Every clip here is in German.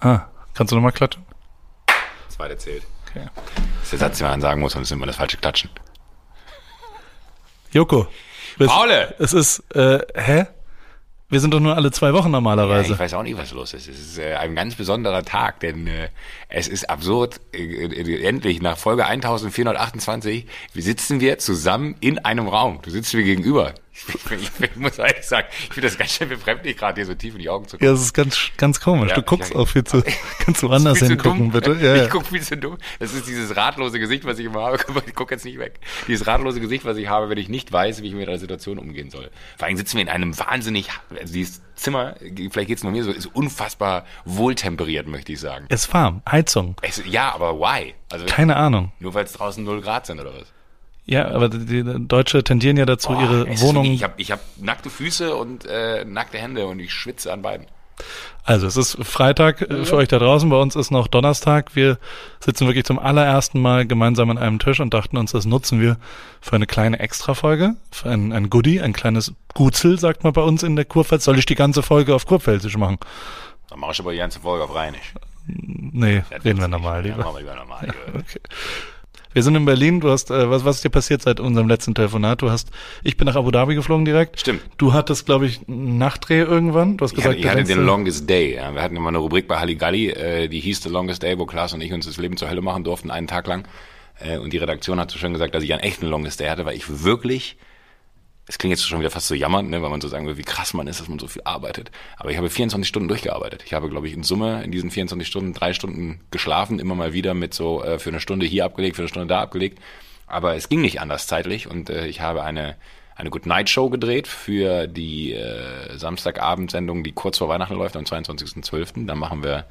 Ah, kannst du nochmal klatschen? Zweite zählt. Okay. Das ist der Satz, den man sagen muss, sonst ist immer das falsche Klatschen. Joko. es- Paule! Es ist, äh, hä? Wir sind doch nur alle zwei Wochen Ja, normalerweise. ich weiß auch nicht, was los ist. Es ist äh, ein ganz besonderer Tag, denn äh, es ist absurd. Äh, äh, endlich, nach Folge 1428, wir sitzen wir zusammen in einem Raum. Du sitzt mir gegenüber. Ich, ich, muss ehrlich sagen, ich finde das ganz schön befremdlich, gerade dir so tief in die Augen zu gucken. ja, das ist ganz, ganz komisch. Ja, du guckst ich- auch viel zu, kannst du zu hingucken, bitte? Ja, ja. Ich gucke viel zu dumm. Das ist dieses ratlose Gesicht, was ich immer habe. Ich gucke jetzt nicht weg. Dieses ratlose Gesicht, was ich habe, wenn ich nicht weiß, wie ich mit einer Situation umgehen soll. Vor allem sitzen wir in einem wahnsinnig, also dieses Zimmer, vielleicht geht's nur mir so, ist unfassbar wohltemperiert, möchte ich sagen. Ist warm. Heizung. Es, ja, aber why? Also Keine Ahnung. nur weil es draußen 0 Grad sind oder was? Ja, aber die, Deutsche tendieren ja dazu, Boah, ihre es ist Wohnung. wirklich- Ich habe ich hab nackte Füße und äh, nackte Hände und ich schwitze an beiden. Also es ist Freitag äh, für euch da draußen, bei uns ist noch Donnerstag. Wir sitzen wirklich zum allerersten Mal gemeinsam an einem Tisch und dachten uns, das nutzen wir für eine kleine Extra-Folge, für ein, ein Goodie, ein kleines Gutzel, sagt man bei uns in der Kurpfalz. Soll ich die ganze Folge auf Kurpfälzisch machen? Dann mache ich aber die ganze Folge auf Rheinisch. Nee, Das reden wir normal nicht. Ja, lieber. machen wir lieber normal. lieber. Okay. Wir sind in Berlin. Du hast, äh, was, was ist dir passiert seit unserem letzten Telefonat? Du hast, ich bin nach Abu Dhabi geflogen direkt. Stimmt. Du hattest, glaube ich, einen Nachdreh irgendwann. Du hast Ich gesagt, hatte, ich hatte den äh, Longest Day. Ja. Wir hatten immer eine Rubrik bei Halligalli, äh, die hieß The Longest Day, wo Klaas und ich uns das Leben zur Hölle machen durften, einen Tag lang. Äh, und die Redaktion hat so schön gesagt, dass ich einen echten Longest Day hatte, weil ich wirklich, es klingt jetzt schon wieder fast so jammernd, ne, weil man so sagen will, wie krass man ist, dass man so viel arbeitet. Aber ich habe 24 Stunden durchgearbeitet. Ich habe, glaube ich, in Summe in diesen 24 Stunden drei Stunden geschlafen, immer mal wieder mit so äh, für eine Stunde hier abgelegt, für eine Stunde da abgelegt. Aber es ging nicht anders zeitlich und äh, ich habe eine eine Good Night Show gedreht für die äh, Samstagabendsendung, die kurz vor Weihnachten läuft, am 22.12. Dann machen wir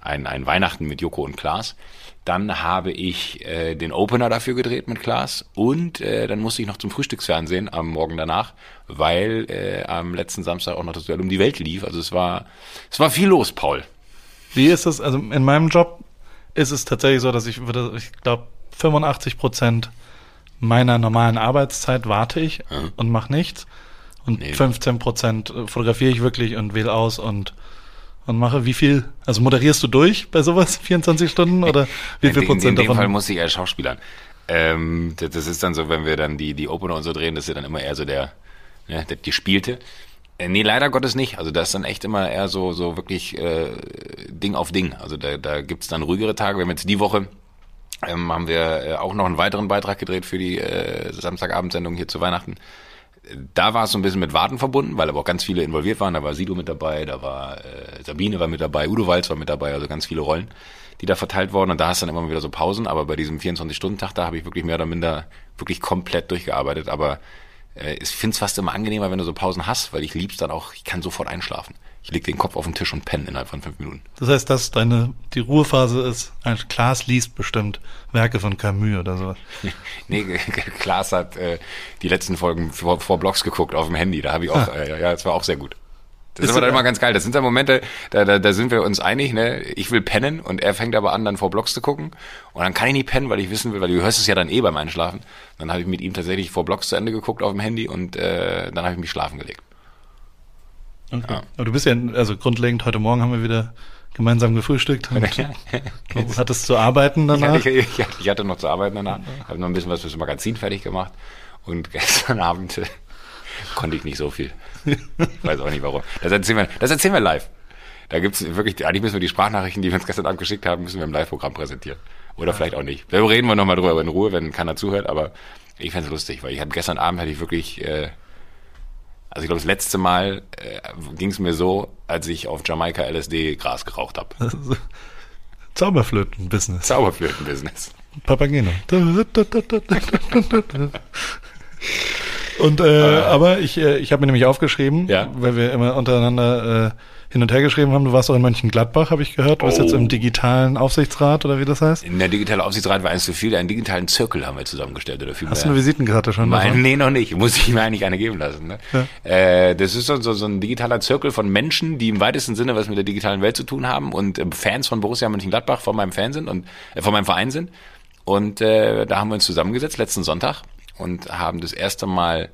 ein, ein Weihnachten mit Joko und Klaas. Dann habe ich äh, den Opener dafür gedreht mit Klaas und äh, dann musste ich noch zum Frühstücksfernsehen am Morgen danach, weil äh, am letzten Samstag auch noch das Duell um die Welt lief. Also es war es war viel los, Paul. Wie ist es, also in meinem Job ist es tatsächlich so, dass ich würde, ich glaube, 85 Prozent meiner normalen Arbeitszeit warte ich Ja. und mache nichts. Und Nee. 15 Prozent fotografiere ich wirklich und wähle aus und, und mache wie viel, also moderierst du durch bei sowas, 24 Stunden oder wie viel in, Prozent in dem davon? Fall muss ich als Schauspielern. Ähm, das, das ist dann so, wenn wir dann die, die Opener und so drehen, das ist ja dann immer eher so der, ne, der Gespielte. Äh, nee, leider Gottes nicht. Also das ist dann echt immer eher so, so wirklich äh, Ding auf Ding. Also da, da gibt's dann ruhigere Tage. Wir haben jetzt die Woche ähm, haben wir äh, auch noch einen weiteren Beitrag gedreht für die äh, Samstagabendsendung hier zu Weihnachten. Da war es so ein bisschen mit Warten verbunden, weil aber auch ganz viele involviert waren. Da war Sido mit dabei, da war äh, Sabine war mit dabei, Udo Walz war mit dabei, also ganz viele Rollen, die da verteilt wurden. Und da hast du dann immer wieder so Pausen. Aber bei diesem 24-Stunden-Tag, da habe ich wirklich mehr oder minder wirklich komplett durchgearbeitet. Aber äh, ich finde es fast immer angenehmer, wenn du so Pausen hast, weil ich lieb's dann auch, ich kann sofort einschlafen. Ich leg den Kopf auf den Tisch und penne innerhalb von fünf Minuten. Das heißt, dass deine, die Ruhephase ist, ein Klaas liest bestimmt Werke von Camus oder so. Nee, Klaas hat äh, die letzten Folgen vor, vor Blogs geguckt auf dem Handy. Da habe ich auch, äh, ja, das war auch sehr gut. Das ist, aber dann immer ganz geil. Das sind dann Momente, da, da, da sind wir uns einig, ne? Ich will pennen und er fängt aber an, dann vor Blogs zu gucken. Und dann kann ich nicht pennen, weil ich wissen will, weil du hörst es ja dann eh beim Einschlafen. Dann habe ich mit ihm tatsächlich vor Blogs zu Ende geguckt auf dem Handy und äh, dann habe ich mich schlafen gelegt. Okay. Ja. Aber du bist ja, also grundlegend, heute Morgen haben wir wieder gemeinsam gefrühstückt und du hattest zu arbeiten Ich danach. hatte, ich, ich hatte noch zu arbeiten danach, habe noch ein bisschen was fürs Magazin fertig gemacht und gestern Abend äh, konnte ich nicht so viel. Ich weiß auch nicht warum. Das erzählen wir, das erzählen wir live. Da gibt's wirklich, eigentlich müssen wir die Sprachnachrichten, die wir uns gestern Abend geschickt haben, müssen wir im Live-Programm präsentieren. Oder vielleicht auch nicht. Da reden wir nochmal drüber in Ruhe, wenn keiner zuhört, aber ich fänd's lustig, weil ich hatte gestern Abend hatte ich wirklich, äh, also ich glaube das letzte Mal äh, ging's mir so, als ich auf Jamaika LSD Gras geraucht habe. Zauberflöten-Business. Zauberflöten-Business. Papageno. Und äh, aber ich, äh, ich habe mir nämlich aufgeschrieben, Ja. weil wir immer untereinander äh, hin und her geschrieben haben. Du warst auch in Mönchengladbach, habe ich gehört. Du bist Oh. jetzt im digitalen Aufsichtsrat oder wie das heißt. In der digitale Aufsichtsrat war eins zu viel, einen digitalen Zirkel haben wir zusammengestellt oder viel Hast du eine Visitenkarte schon? Davon? nee, noch nicht. Muss ich mir eigentlich eine geben lassen. Ne? Äh, das ist so, so, ein digitaler Zirkel von Menschen, die im weitesten Sinne was mit der digitalen Welt zu tun haben und äh, Fans von Borussia Mönchengladbach von meinem Fan sind und äh, von meinem Verein sind. Und äh, da haben wir uns zusammengesetzt letzten Sonntag und haben das erste Mal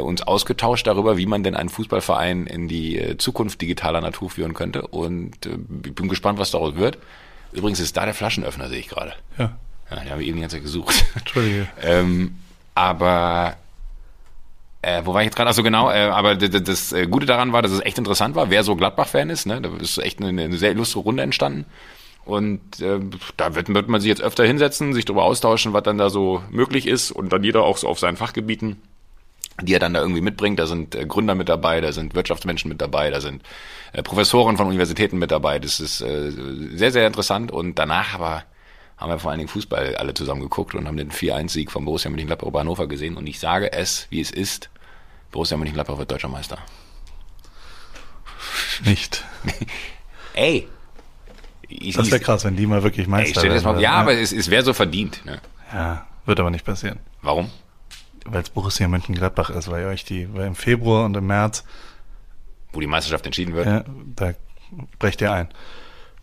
uns ausgetauscht darüber, wie man denn einen Fußballverein in die äh, Zukunft digitaler Natur führen könnte. Und äh, ich bin gespannt, was daraus wird. Übrigens ist da der Flaschenöffner, sehe ich gerade. Ja. Ja, den haben wir eben die ganze Zeit gesucht. Entschuldige. ähm, aber äh, wo war ich jetzt gerade? Ach so genau, äh, aber das, das äh, Gute daran war, dass es echt interessant war, wer so Gladbach-Fan ist. Ne? Da ist echt eine, eine sehr illustre Runde entstanden. Und äh, da wird, wird man sich jetzt öfter hinsetzen, sich darüber austauschen, was dann da so möglich ist und dann jeder auch so auf seinen Fachgebieten, die er dann da irgendwie mitbringt. Da sind äh, Gründer mit dabei, da sind Wirtschaftsmenschen mit dabei, da sind äh, Professoren von Universitäten mit dabei. Das ist äh, sehr, sehr interessant. Und danach aber haben wir vor allen Dingen Fußball alle zusammen geguckt und haben den 4-1-Sieg von Borussia Mönchengladbach über Hannover gesehen. Und ich sage es, wie es ist, Borussia Mönchengladbach wird deutscher Meister. Nicht. Ey! Ich, Das wäre krass, wenn die mal wirklich ey, Meister das mal, ja, würden, aber es, es wäre so verdient. Ne? Ja, wird aber nicht passieren. Warum? Weil es Borussia Mönchengladbach ist, weil ihr euch die, weil im Februar und im März, Wo die Meisterschaft entschieden wird, ja, da brecht ihr ein.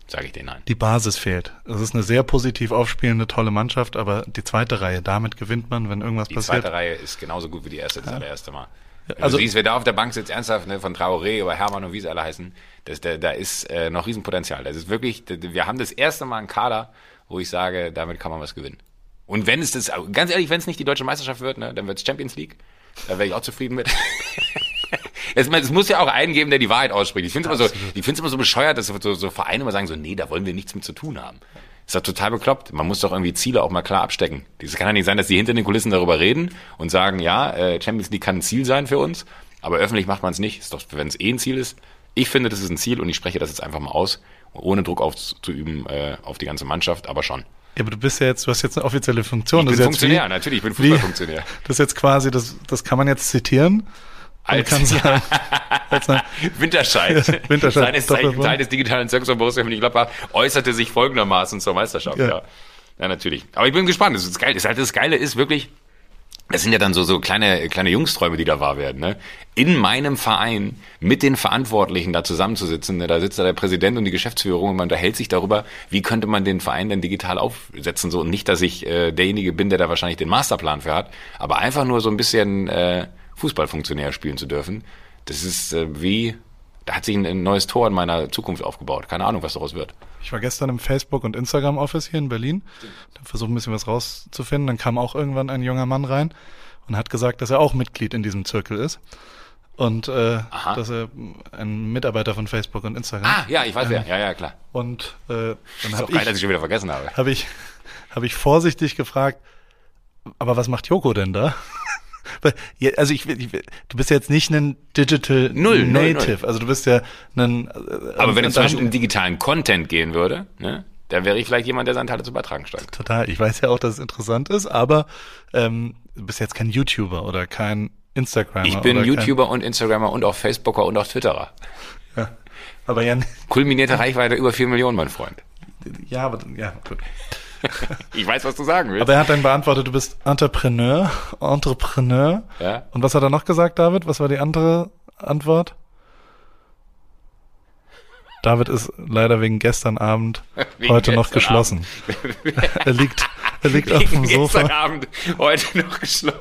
sage ich dir nein. Die Basis fehlt. Es ist eine sehr positiv aufspielende, tolle Mannschaft, aber die zweite Reihe, damit gewinnt man, wenn irgendwas Die passiert. zweite Reihe ist genauso gut wie die erste, das allererste Mal. Wenn also- du siehst, wer da auf der Bank sitzt, ernsthaft, ne, von Traoré über Hermann und wie sie alle heißen, das, da, da ist äh, noch Riesenpotenzial. Das ist wirklich, wir haben das erste Mal einen Kader, wo ich sage, damit kann man was gewinnen. Und wenn es das, ganz ehrlich, wenn es nicht die deutsche Meisterschaft wird, ne, dann wird es Champions League. Da wäre ich auch zufrieden mit. Es, es muss ja auch einen geben, der die Wahrheit ausspricht. Ich finde es immer so, ich finde es immer so bescheuert, dass so, so Vereine immer sagen so, nee, da wollen wir nichts mit zu tun haben. Ist doch total bekloppt. Man muss doch irgendwie Ziele auch mal klar abstecken. Es kann ja nicht sein, dass die hinter den Kulissen darüber reden und sagen, ja, äh, Champions League kann ein Ziel sein für uns, aber öffentlich macht man es nicht. Ist doch, wenn es eh ein Ziel ist. Ich finde, das ist ein Ziel und ich spreche das jetzt einfach mal aus, ohne Druck auszuüben äh, auf die ganze Mannschaft, aber schon. Ja, aber du bist ja jetzt, du hast jetzt eine offizielle Funktion. Ich bin Funktionär, wie, natürlich, ich bin Fußballfunktionär. Das ist jetzt quasi, das, das kann man jetzt zitieren. Als- kann sagen, als eine, Winterscheid, Winterscheid, seines Zeichen. Teil des digitalen Zirkus von Borussia Mönchengladbach, äußerte sich folgendermaßen zur Meisterschaft. Ja. Ja. ja, natürlich. Aber ich bin gespannt. Das ist geil. Das, halt, das Geile ist wirklich, das sind ja dann so, so kleine, kleine Jungsträume, die da wahr werden. Ne? In meinem Verein mit den Verantwortlichen da zusammenzusitzen. Ne? Da sitzt da der Präsident und die Geschäftsführung und man unterhält sich darüber, wie könnte man den Verein denn digital aufsetzen. So und nicht, dass ich äh, derjenige bin, der da wahrscheinlich den Masterplan für hat, aber einfach nur so ein bisschen äh, Fußballfunktionär spielen zu dürfen. Das ist äh, wie, da hat sich ein, ein neues Tor in meiner Zukunft aufgebaut. Keine Ahnung, was daraus wird. ich war gestern im Facebook- und Instagram-Office hier in Berlin, da versucht ein bisschen was rauszufinden. Dann kam auch irgendwann ein junger Mann rein und hat gesagt, dass er auch Mitglied in diesem Zirkel ist. Und äh, Aha. dass er ein Mitarbeiter von Facebook und Instagram. Ah, ja, ich weiß wer. Ja, ja, klar. Und äh, dann habe doch geil, dass ich, ich schon wieder vergessen habe. hab ich, hab ich vorsichtig gefragt, aber was macht Joko denn da? Also ich, ich, du bist ja jetzt nicht ein Digital Null, null, Native, also du bist ja ein. äh, Aber wenn es zum Beispiel um digitalen Content gehen würde, ne, dann wäre ich vielleicht jemand, der seinen Teil dazu beitragen steigt. Total. Ich weiß ja auch, dass es interessant ist, aber ähm, du bist jetzt kein YouTuber oder kein Instagramer. Ich bin YouTuber und Instagrammer und auch Facebooker und auch Twitterer. Ja. Aber ja, Kulminierte Reichweite über vier Millionen, mein Freund. ja, aber ja, gut. Ich weiß, was du sagen willst. Aber er hat dann beantwortet, du bist Entrepreneur, Entrepreneur. Ja. Und was hat er noch gesagt, David? Was war die andere Antwort? David ist leider wegen gestern Abend Wegen heute noch gestern geschlossen. er liegt, er liegt auf dem Gestern Sofa. Abend, heute noch geschlossen.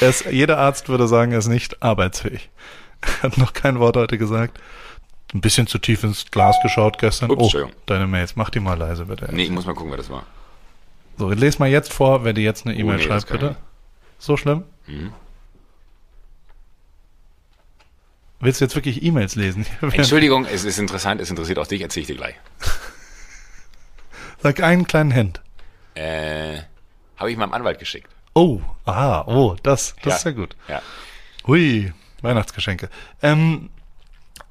Er ist, jeder Arzt würde sagen, er ist nicht arbeitsfähig. Er hat noch kein Wort heute gesagt. Ein bisschen zu tief ins Glas geschaut gestern. Ups, oh, deine Mails. Mach die mal leise, bitte. Nee, ich muss mal gucken, wer das war. So, les mal jetzt vor, wer dir jetzt eine E-Mail nee, das schreibt, bitte. ich So schlimm? Mhm. Willst du jetzt wirklich E-Mails lesen? Entschuldigung, es ist interessant, es interessiert auch dich, erzähl ich dir gleich. Sag einen kleinen Hint. Äh, habe ich meinem Anwalt geschickt. Oh, aha, oh, das, das Ja. ist ja gut. Ja. Hui, Weihnachtsgeschenke. Ähm,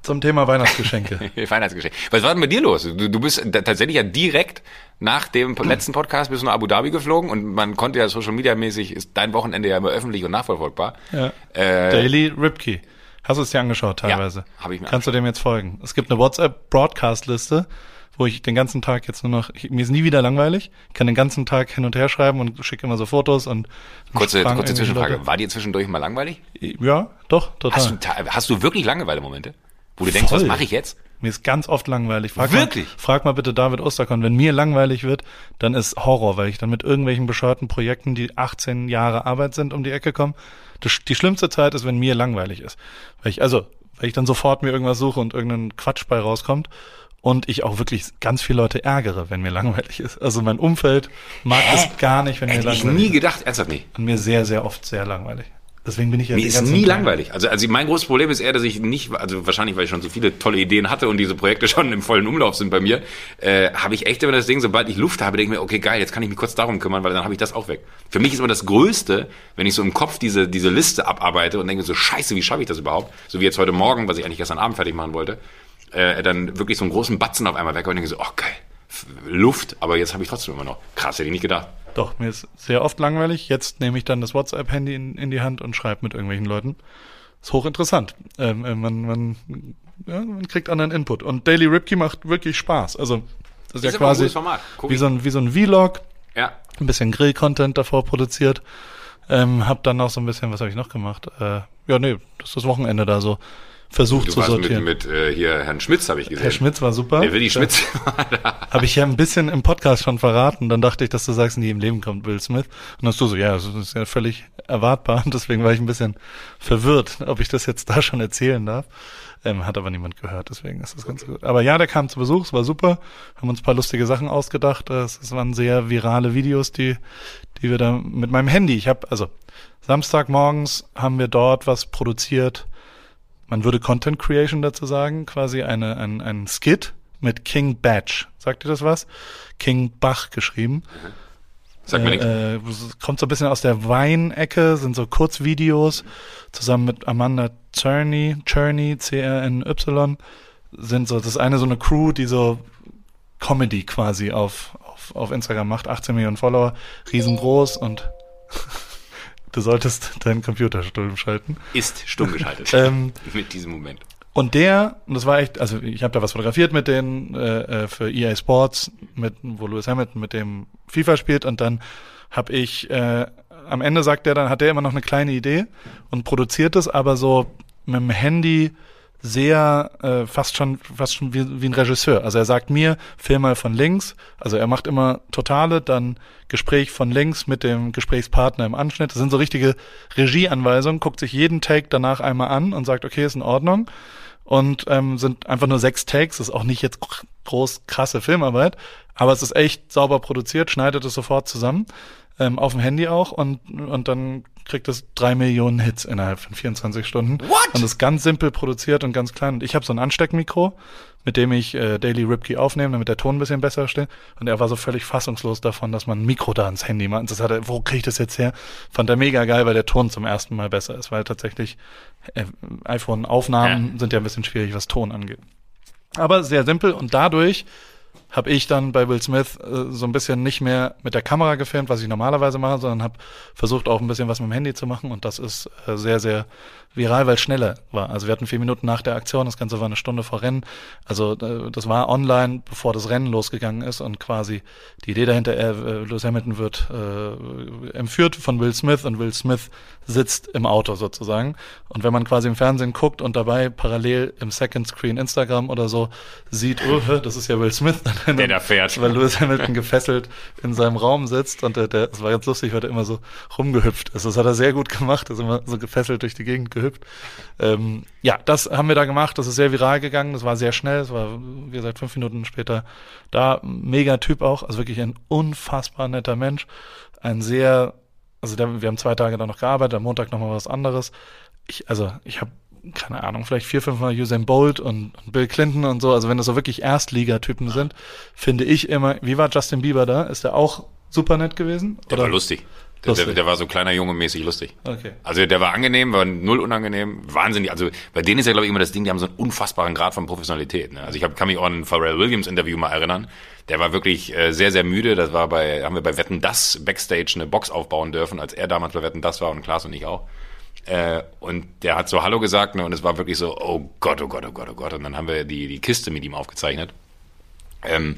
zum Thema Weihnachtsgeschenke. Weihnachtsgeschenk. Was war denn mit dir los? Du, du bist tatsächlich ja direkt nach dem letzten Podcast bist du nach Abu Dhabi geflogen und man konnte ja Social Media mäßig, ist dein Wochenende ja immer öffentlich und nachverfolgbar. ja. Äh, Daily Ripkey. Hast du es dir angeschaut teilweise? hab ich mir Kannst du dem jetzt folgen? Es gibt eine WhatsApp-Broadcast-Liste, wo ich den ganzen Tag jetzt nur noch, ich, mir ist nie wieder langweilig, ich kann den ganzen Tag hin und her schreiben und schicke immer so Fotos und kurze, kurze Zwischenfrage. Leute. War dir zwischendurch mal langweilig? Ja, doch, total. Hast du, hast du wirklich Langeweile-Momente? Wo du denkst, Voll. was mache ich jetzt? Mir ist ganz oft langweilig. Frag Wirklich? Mal, frag mal bitte David Osterkorn. Wenn mir langweilig wird, dann ist Horror, weil ich dann mit irgendwelchen bescheuerten Projekten, die 18 Jahre Arbeit sind, um die Ecke komme. Die schlimmste Zeit ist, wenn mir langweilig ist. Weil ich, also, weil ich dann sofort mir irgendwas suche und irgendein Quatsch bei rauskommt. Und ich auch wirklich ganz viele Leute ärgere, wenn mir langweilig ist. Also mein Umfeld mag Hä? es gar nicht, wenn mir Hätte ich langweilig nie ist. gedacht, ernsthaft nicht. Und mir sehr, sehr oft sehr langweilig. Deswegen bin ich ja Mir ist nie langweilig. Also, also mein großes Problem ist eher, dass ich nicht, also wahrscheinlich, weil ich schon so viele tolle Ideen hatte und diese Projekte schon im vollen Umlauf sind bei mir, äh, habe ich echt immer das Ding, sobald ich Luft habe, denke ich mir, okay, geil, jetzt kann ich mich kurz darum kümmern, weil dann habe ich das auch weg. Für mich ist immer das Größte, wenn ich so im Kopf diese, diese Liste abarbeite und denke so, scheiße, wie schaffe ich das überhaupt? So wie jetzt heute Morgen, was ich eigentlich gestern Abend fertig machen wollte, äh, dann wirklich so einen großen Batzen auf einmal weg und denke so, oh geil, Luft, aber jetzt habe ich trotzdem immer noch. Krass, hätte ich nicht gedacht. Doch, mir ist sehr oft langweilig. Jetzt nehme ich dann das WhatsApp-Handy in, in die Hand und schreibe mit irgendwelchen Leuten. Ist hochinteressant. Ähm, äh, man, man, ja, man kriegt anderen Input. Und Daily Ripkey macht wirklich Spaß. Also, das ist, ja Ist ein quasi wie so, ein, wie so ein Vlog, Ja, ein bisschen Grill-Content davor produziert. Ähm, hab dann noch so ein bisschen, was habe ich noch gemacht? Äh, ja, nee, das ist das Wochenende da so versucht du zu warst mit, sortieren. mit äh, hier Herrn Schmitz, habe ich gesehen. Herr Schmitz war super. Der Willi Schmitz war da. Habe ich ja ein bisschen im Podcast schon verraten. Dann dachte ich, dass du sagst, nie im Leben kommt Will Smith. Und dann hast du so, ja, das ist ja völlig erwartbar. Und deswegen war ich ein bisschen verwirrt, ob ich das jetzt da schon erzählen darf. Ähm, hat aber niemand gehört, deswegen ist das ganz gut. Aber ja, der kam zu Besuch, es war super. Haben uns ein paar lustige Sachen ausgedacht. Es, es waren sehr virale Videos, die, die wir da mit meinem Handy. Ich habe, also Samstagmorgens haben wir dort was produziert. Man würde Content Creation dazu sagen, quasi eine, ein, ein Skit mit King Batch. Sagt ihr das was? King Bach geschrieben. Sag mir nichts. Äh, äh, kommt so ein bisschen aus der Weinecke, sind so Kurzvideos zusammen mit Amanda Czerny, Czerny, C-R-N-Y, sind so, das ist eine so eine Crew, die so Comedy quasi auf, auf, auf Instagram macht, 18 Millionen Follower, riesengroß und du solltest deinen Computer stumm schalten. Ist stumm geschaltet. Ähm, Mit diesem Moment. und der, und das war echt, also ich habe da was fotografiert mit denen äh, äh, für EA Sports, mit wo Lewis Hamilton mit dem FIFA spielt und dann habe ich äh, am Ende sagt der dann, hat der immer noch eine kleine Idee und produziert es aber so mit dem Handy sehr äh, fast schon fast schon wie, wie ein Regisseur. Also er sagt mir, film mal von links. Also er macht immer totale, dann Gespräch von links mit dem Gesprächspartner im Anschnitt. Das sind so richtige Regieanweisungen. Guckt sich jeden Take danach einmal an und sagt, okay, ist in Ordnung. Und ähm, sind einfach nur sechs Takes. Ist auch nicht jetzt groß krasse Filmarbeit, aber es ist echt sauber produziert. Schneidet es sofort zusammen ähm, auf dem Handy auch und und dann kriegt es drei Millionen Hits innerhalb von 24 Stunden. What? Und ist ganz simpel produziert und ganz klein. Und ich habe so ein Ansteckmikro, mit dem ich äh, Daily Ripkey aufnehme, damit der Ton ein bisschen besser steht. Und er war so völlig fassungslos davon, dass man ein Mikro da ins Handy macht. Und das hat er, wo kriege ich das jetzt her? Fand er mega geil, weil der Ton zum ersten Mal besser ist, weil tatsächlich äh, iPhone-Aufnahmen sind ja ein bisschen schwierig, was Ton angeht. Aber sehr simpel und dadurch habe ich dann bei Will Smith äh, so ein bisschen nicht mehr mit der Kamera gefilmt, was ich normalerweise mache, sondern habe versucht auch ein bisschen was mit dem Handy zu machen. Und das ist äh, sehr, sehr viral, weil es schneller war. Also wir hatten vier Minuten nach der Aktion, das Ganze war eine Stunde vor Rennen. Also äh, das war online, bevor das Rennen losgegangen ist und quasi die Idee dahinter, er, äh, Lewis Hamilton wird äh, entführt von Will Smith und Will Smith sitzt im Auto sozusagen. Und wenn man quasi im Fernsehen guckt und dabei parallel im Second Screen Instagram oder so sieht, oh, das ist ja Will Smith, dann Der da fährt. weil Lewis Hamilton gefesselt in seinem Raum sitzt und der, der, das war ganz lustig, weil der immer so rumgehüpft ist. Das hat er sehr gut gemacht, ist immer so gefesselt durch die Gegend gehüpft. Ähm, ja, das haben wir da gemacht, das ist sehr viral gegangen, das war sehr schnell, es war, wie gesagt, fünf Minuten später da. Mega Typ auch, also wirklich ein unfassbar netter Mensch, ein sehr, also der, wir haben zwei Tage da noch gearbeitet, am Montag nochmal was anderes. Ich, also ich habe keine Ahnung, vielleicht vier, fünf Mal Usain Bolt und, und Bill Clinton und so, also wenn das so wirklich Erstligatypen sind, finde ich immer, wie war Justin Bieber da? Ist der auch super nett gewesen? Der war lustig. Der, der war so kleiner Junge mäßig lustig. Okay. Also der war angenehm, war null unangenehm, wahnsinnig. Also bei denen ist ja glaube ich immer das Ding, die haben so einen unfassbaren Grad von Professionalität. Ne? Also ich hab, kann mich auch an ein Pharrell Williams Interview mal erinnern. Der war wirklich äh, sehr sehr müde. Das war bei haben wir bei Wetten das Backstage eine Box aufbauen dürfen, als er damals bei Wetten das war und Klaas und ich auch. Äh, und der hat so Hallo gesagt ne, und es war wirklich so, oh Gott, oh Gott, oh Gott, oh Gott. Und dann haben wir die, die Kiste mit ihm aufgezeichnet. Ähm,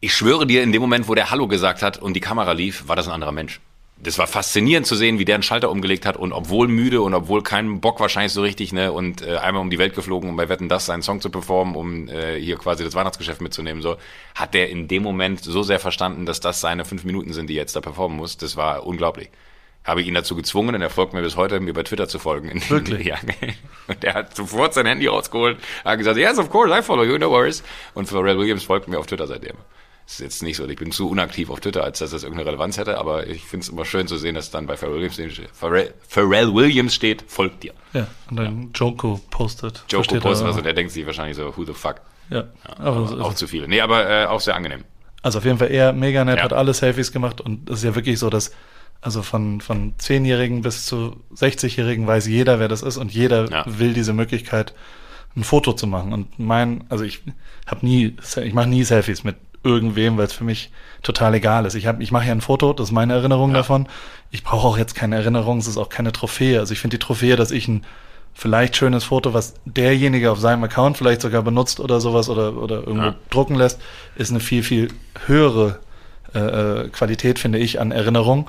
ich schwöre dir, in dem Moment, wo der Hallo gesagt hat und die Kamera lief, war das ein anderer Mensch. das war faszinierend zu sehen, wie der einen Schalter umgelegt hat und obwohl müde und obwohl kein Bock wahrscheinlich so richtig, ne, und äh, einmal um die Welt geflogen, um bei Wetten das seinen Song zu performen, um äh, hier quasi das Weihnachtsgeschäft mitzunehmen, so, hat der in dem Moment so sehr verstanden, dass das seine fünf Minuten sind, die er jetzt da performen muss. Das war unglaublich. Habe ich ihn dazu gezwungen und er folgt mir bis heute, mir bei Twitter zu folgen. Wirklich? ja. Und er hat sofort sein Handy rausgeholt, hat gesagt, yes, of course, I follow you, no worries. Und Pharrell Williams folgt mir auf Twitter seitdem ist jetzt nicht so, ich bin zu unaktiv auf Twitter, als dass das irgendeine Relevanz hätte, aber ich finde es immer schön zu sehen, dass dann bei Pharrell Williams, Pharrell, Pharrell Williams steht, folgt dir. Ja, und dann ja. Joko postet. Joko postet, also der denkt sich wahrscheinlich so, who the fuck. Ja, ja aber, auch zu viele. Nee, aber äh, auch sehr angenehm. Also auf jeden Fall eher mega nett, ja. hat alle Selfies gemacht und es ist ja wirklich so, dass also von, von 10-Jährigen bis zu 60-Jährigen weiß jeder, wer das ist und jeder ja. will diese Möglichkeit, ein Foto zu machen. Und mein, also ich habe nie, ich mache nie Selfies mit irgendwem, weil es für mich total egal ist. Ich, hab, ich mache ja ein Foto, das ist meine Erinnerung ja. davon. Ich brauche auch jetzt keine Erinnerung, es ist auch keine Trophäe. Also ich finde die Trophäe, dass ich ein vielleicht schönes Foto, was derjenige auf seinem Account vielleicht sogar benutzt oder sowas oder, oder irgendwo ja. drucken lässt, ist eine viel, viel höhere äh, äh, Qualität, finde ich, an Erinnerung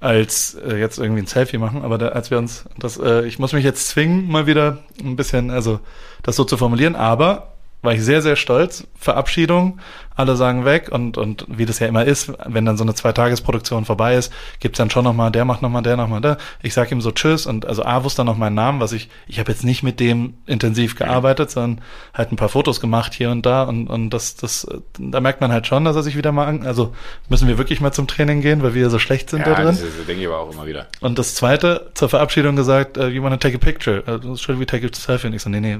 als äh, jetzt irgendwie ein Selfie machen. Aber da, als wir uns das, äh, ich muss mich jetzt zwingen, mal wieder ein bisschen, also das so zu formulieren, aber war ich sehr, sehr stolz. Verabschiedung, alle sagen weg und, und wie das ja immer ist, wenn dann so eine Zweitagesproduktion vorbei ist, gibt's dann schon nochmal, der macht nochmal, der nochmal, der. Ich sag ihm so Tschüss und also A wusste dann noch meinen Namen, was ich, ich habe jetzt nicht mit dem intensiv gearbeitet, sondern halt ein paar Fotos gemacht hier und da und, und das, das, da merkt man halt schon, dass er sich wieder mal an, also müssen wir wirklich mal zum Training gehen, weil wir so schlecht sind ja, da drin. Das, das denke ich aber auch immer wieder. Und das zweite, zur Verabschiedung gesagt, uh, you wanna take a picture? Uh, should we take a selfie? Und ich so, nee, nee,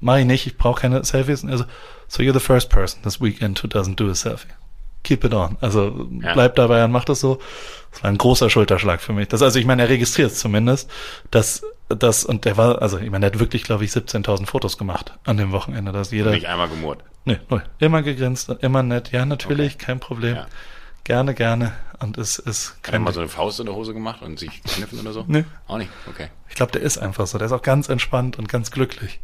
mach ich nicht, ich brauche keine Selfies. Also, so you're the first person this weekend who doesn't do a selfie. Keep it on. Also ja. bleib dabei und mach das so. Das war ein großer Schulterschlag für mich. Das, also ich meine, er registriert es zumindest, dass das und der war, also ich meine, der hat wirklich, glaube ich, 17.000 Fotos gemacht an dem Wochenende, dass jeder. Nicht einmal gemurrt. Nee, null. Immer gegrinst, immer nett. Ja, natürlich, okay. kein Problem. Ja. Gerne, gerne. Und es ist kein. Hat er mal so eine Faust in der Hose gemacht und sich kniffen oder so? Nee. Auch nicht, okay. Ich glaube, der ist einfach so. Der ist auch ganz entspannt und ganz glücklich.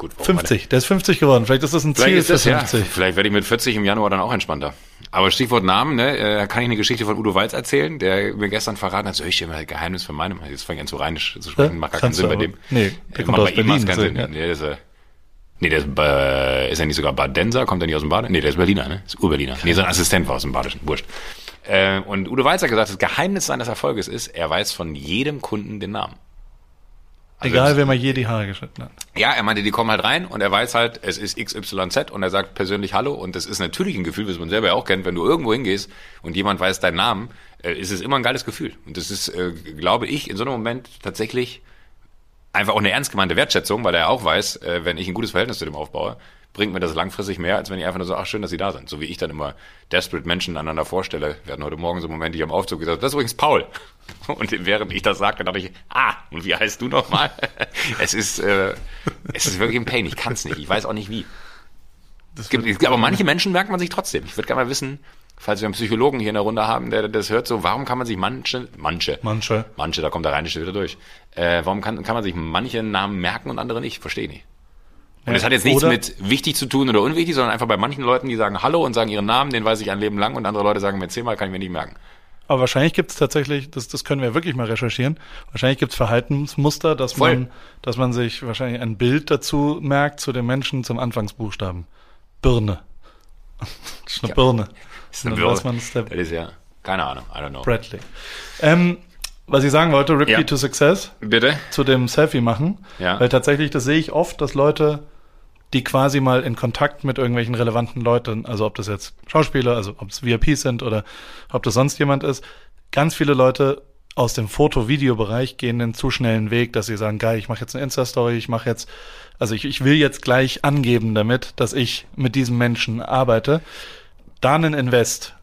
Gut, 50, der ist 50 geworden. Vielleicht ist das ein Ziel für 50. Ja. Vielleicht werde ich mit 40 im Januar dann auch entspannter. Aber Stichwort Namen, ne, äh, kann ich eine Geschichte von Udo Walz erzählen, der mir gestern verraten hat, so ich immer Geheimnis von meinem, jetzt fange ich an zu rheinisch zu sprechen, macht gar keinen Sinn bei dem. Nee, der kommt aus Berlin. Keinen Sinn. Ja. Nee, der ist, äh, nee, der ist, äh, ist er nicht sogar Badenser, kommt er nicht aus dem Bade? Nee, der ist Berliner, ne? Ist Urberliner. Nee, sein Assistent war aus dem Badischen, wurscht. Äh, und Udo Walz hat gesagt, das Geheimnis seines Erfolges ist, er weiß von jedem Kunden den Namen. Also Egal, wer mal je die Haare geschnitten hat. Ja, er meinte, die kommen halt rein und er weiß halt, es ist XYZ und er sagt persönlich Hallo und das ist natürlich ein Gefühl, was man selber ja auch kennt, wenn du irgendwo hingehst und jemand weiß deinen Namen, äh, ist es immer ein geiles Gefühl. Und das ist, äh, glaube ich, in so einem Moment tatsächlich einfach auch eine ernst gemeinte Wertschätzung, weil er auch weiß, äh, wenn ich ein gutes Verhältnis zu dem aufbaue, bringt mir das langfristig mehr, als wenn ich einfach nur so, ach schön, dass Sie da sind. So wie ich dann immer desperate Menschen aneinander vorstelle. Wir hatten heute Morgen so Momente hier am Aufzug gesagt, das ist übrigens Paul. Und während ich das sagte, dachte ich, ah, und wie heißt du nochmal? es ist, äh, es ist wirklich ein Pain. Ich kann es nicht. Ich weiß auch nicht wie. Es gibt, aber manche Menschen merkt man sich trotzdem. Ich würde gerne mal wissen, falls wir einen Psychologen hier in der Runde haben, der das hört, so, warum kann man sich manche, manche, manche, manche, da kommt der Rheinische wieder durch, äh, warum kann, kann man sich manche Namen merken und andere nicht? Verstehe nicht. Und es hat jetzt nichts oder mit wichtig zu tun oder unwichtig, sondern einfach bei manchen Leuten, die sagen Hallo und sagen ihren Namen, den weiß ich ein Leben lang und andere Leute sagen mir zehnmal, kann ich mir nicht merken. Aber wahrscheinlich gibt es tatsächlich, das, das können wir wirklich mal recherchieren, wahrscheinlich gibt es Verhaltensmuster, dass Voll. man, dass man sich wahrscheinlich ein Bild dazu merkt zu den Menschen zum Anfangsbuchstaben. Birne. das ist eine ja. Birne. Das ist eine Birne. Das ist ja, keine Ahnung, I don't know. Bradley. Ähm, was ich sagen wollte, Rip ja. to Success. Bitte. Zu dem Selfie machen. Ja. Weil tatsächlich, das sehe ich oft, dass Leute, die quasi mal in Kontakt mit irgendwelchen relevanten Leuten, also ob das jetzt Schauspieler, also ob es VIPs sind oder ob das sonst jemand ist, ganz viele Leute aus dem Foto-Video-Bereich gehen den zu schnellen Weg, dass sie sagen, geil, ich mache jetzt eine Insta-Story, ich mache jetzt, also ich, ich will jetzt gleich angeben damit, dass ich mit diesem Menschen arbeite. Da einen Invest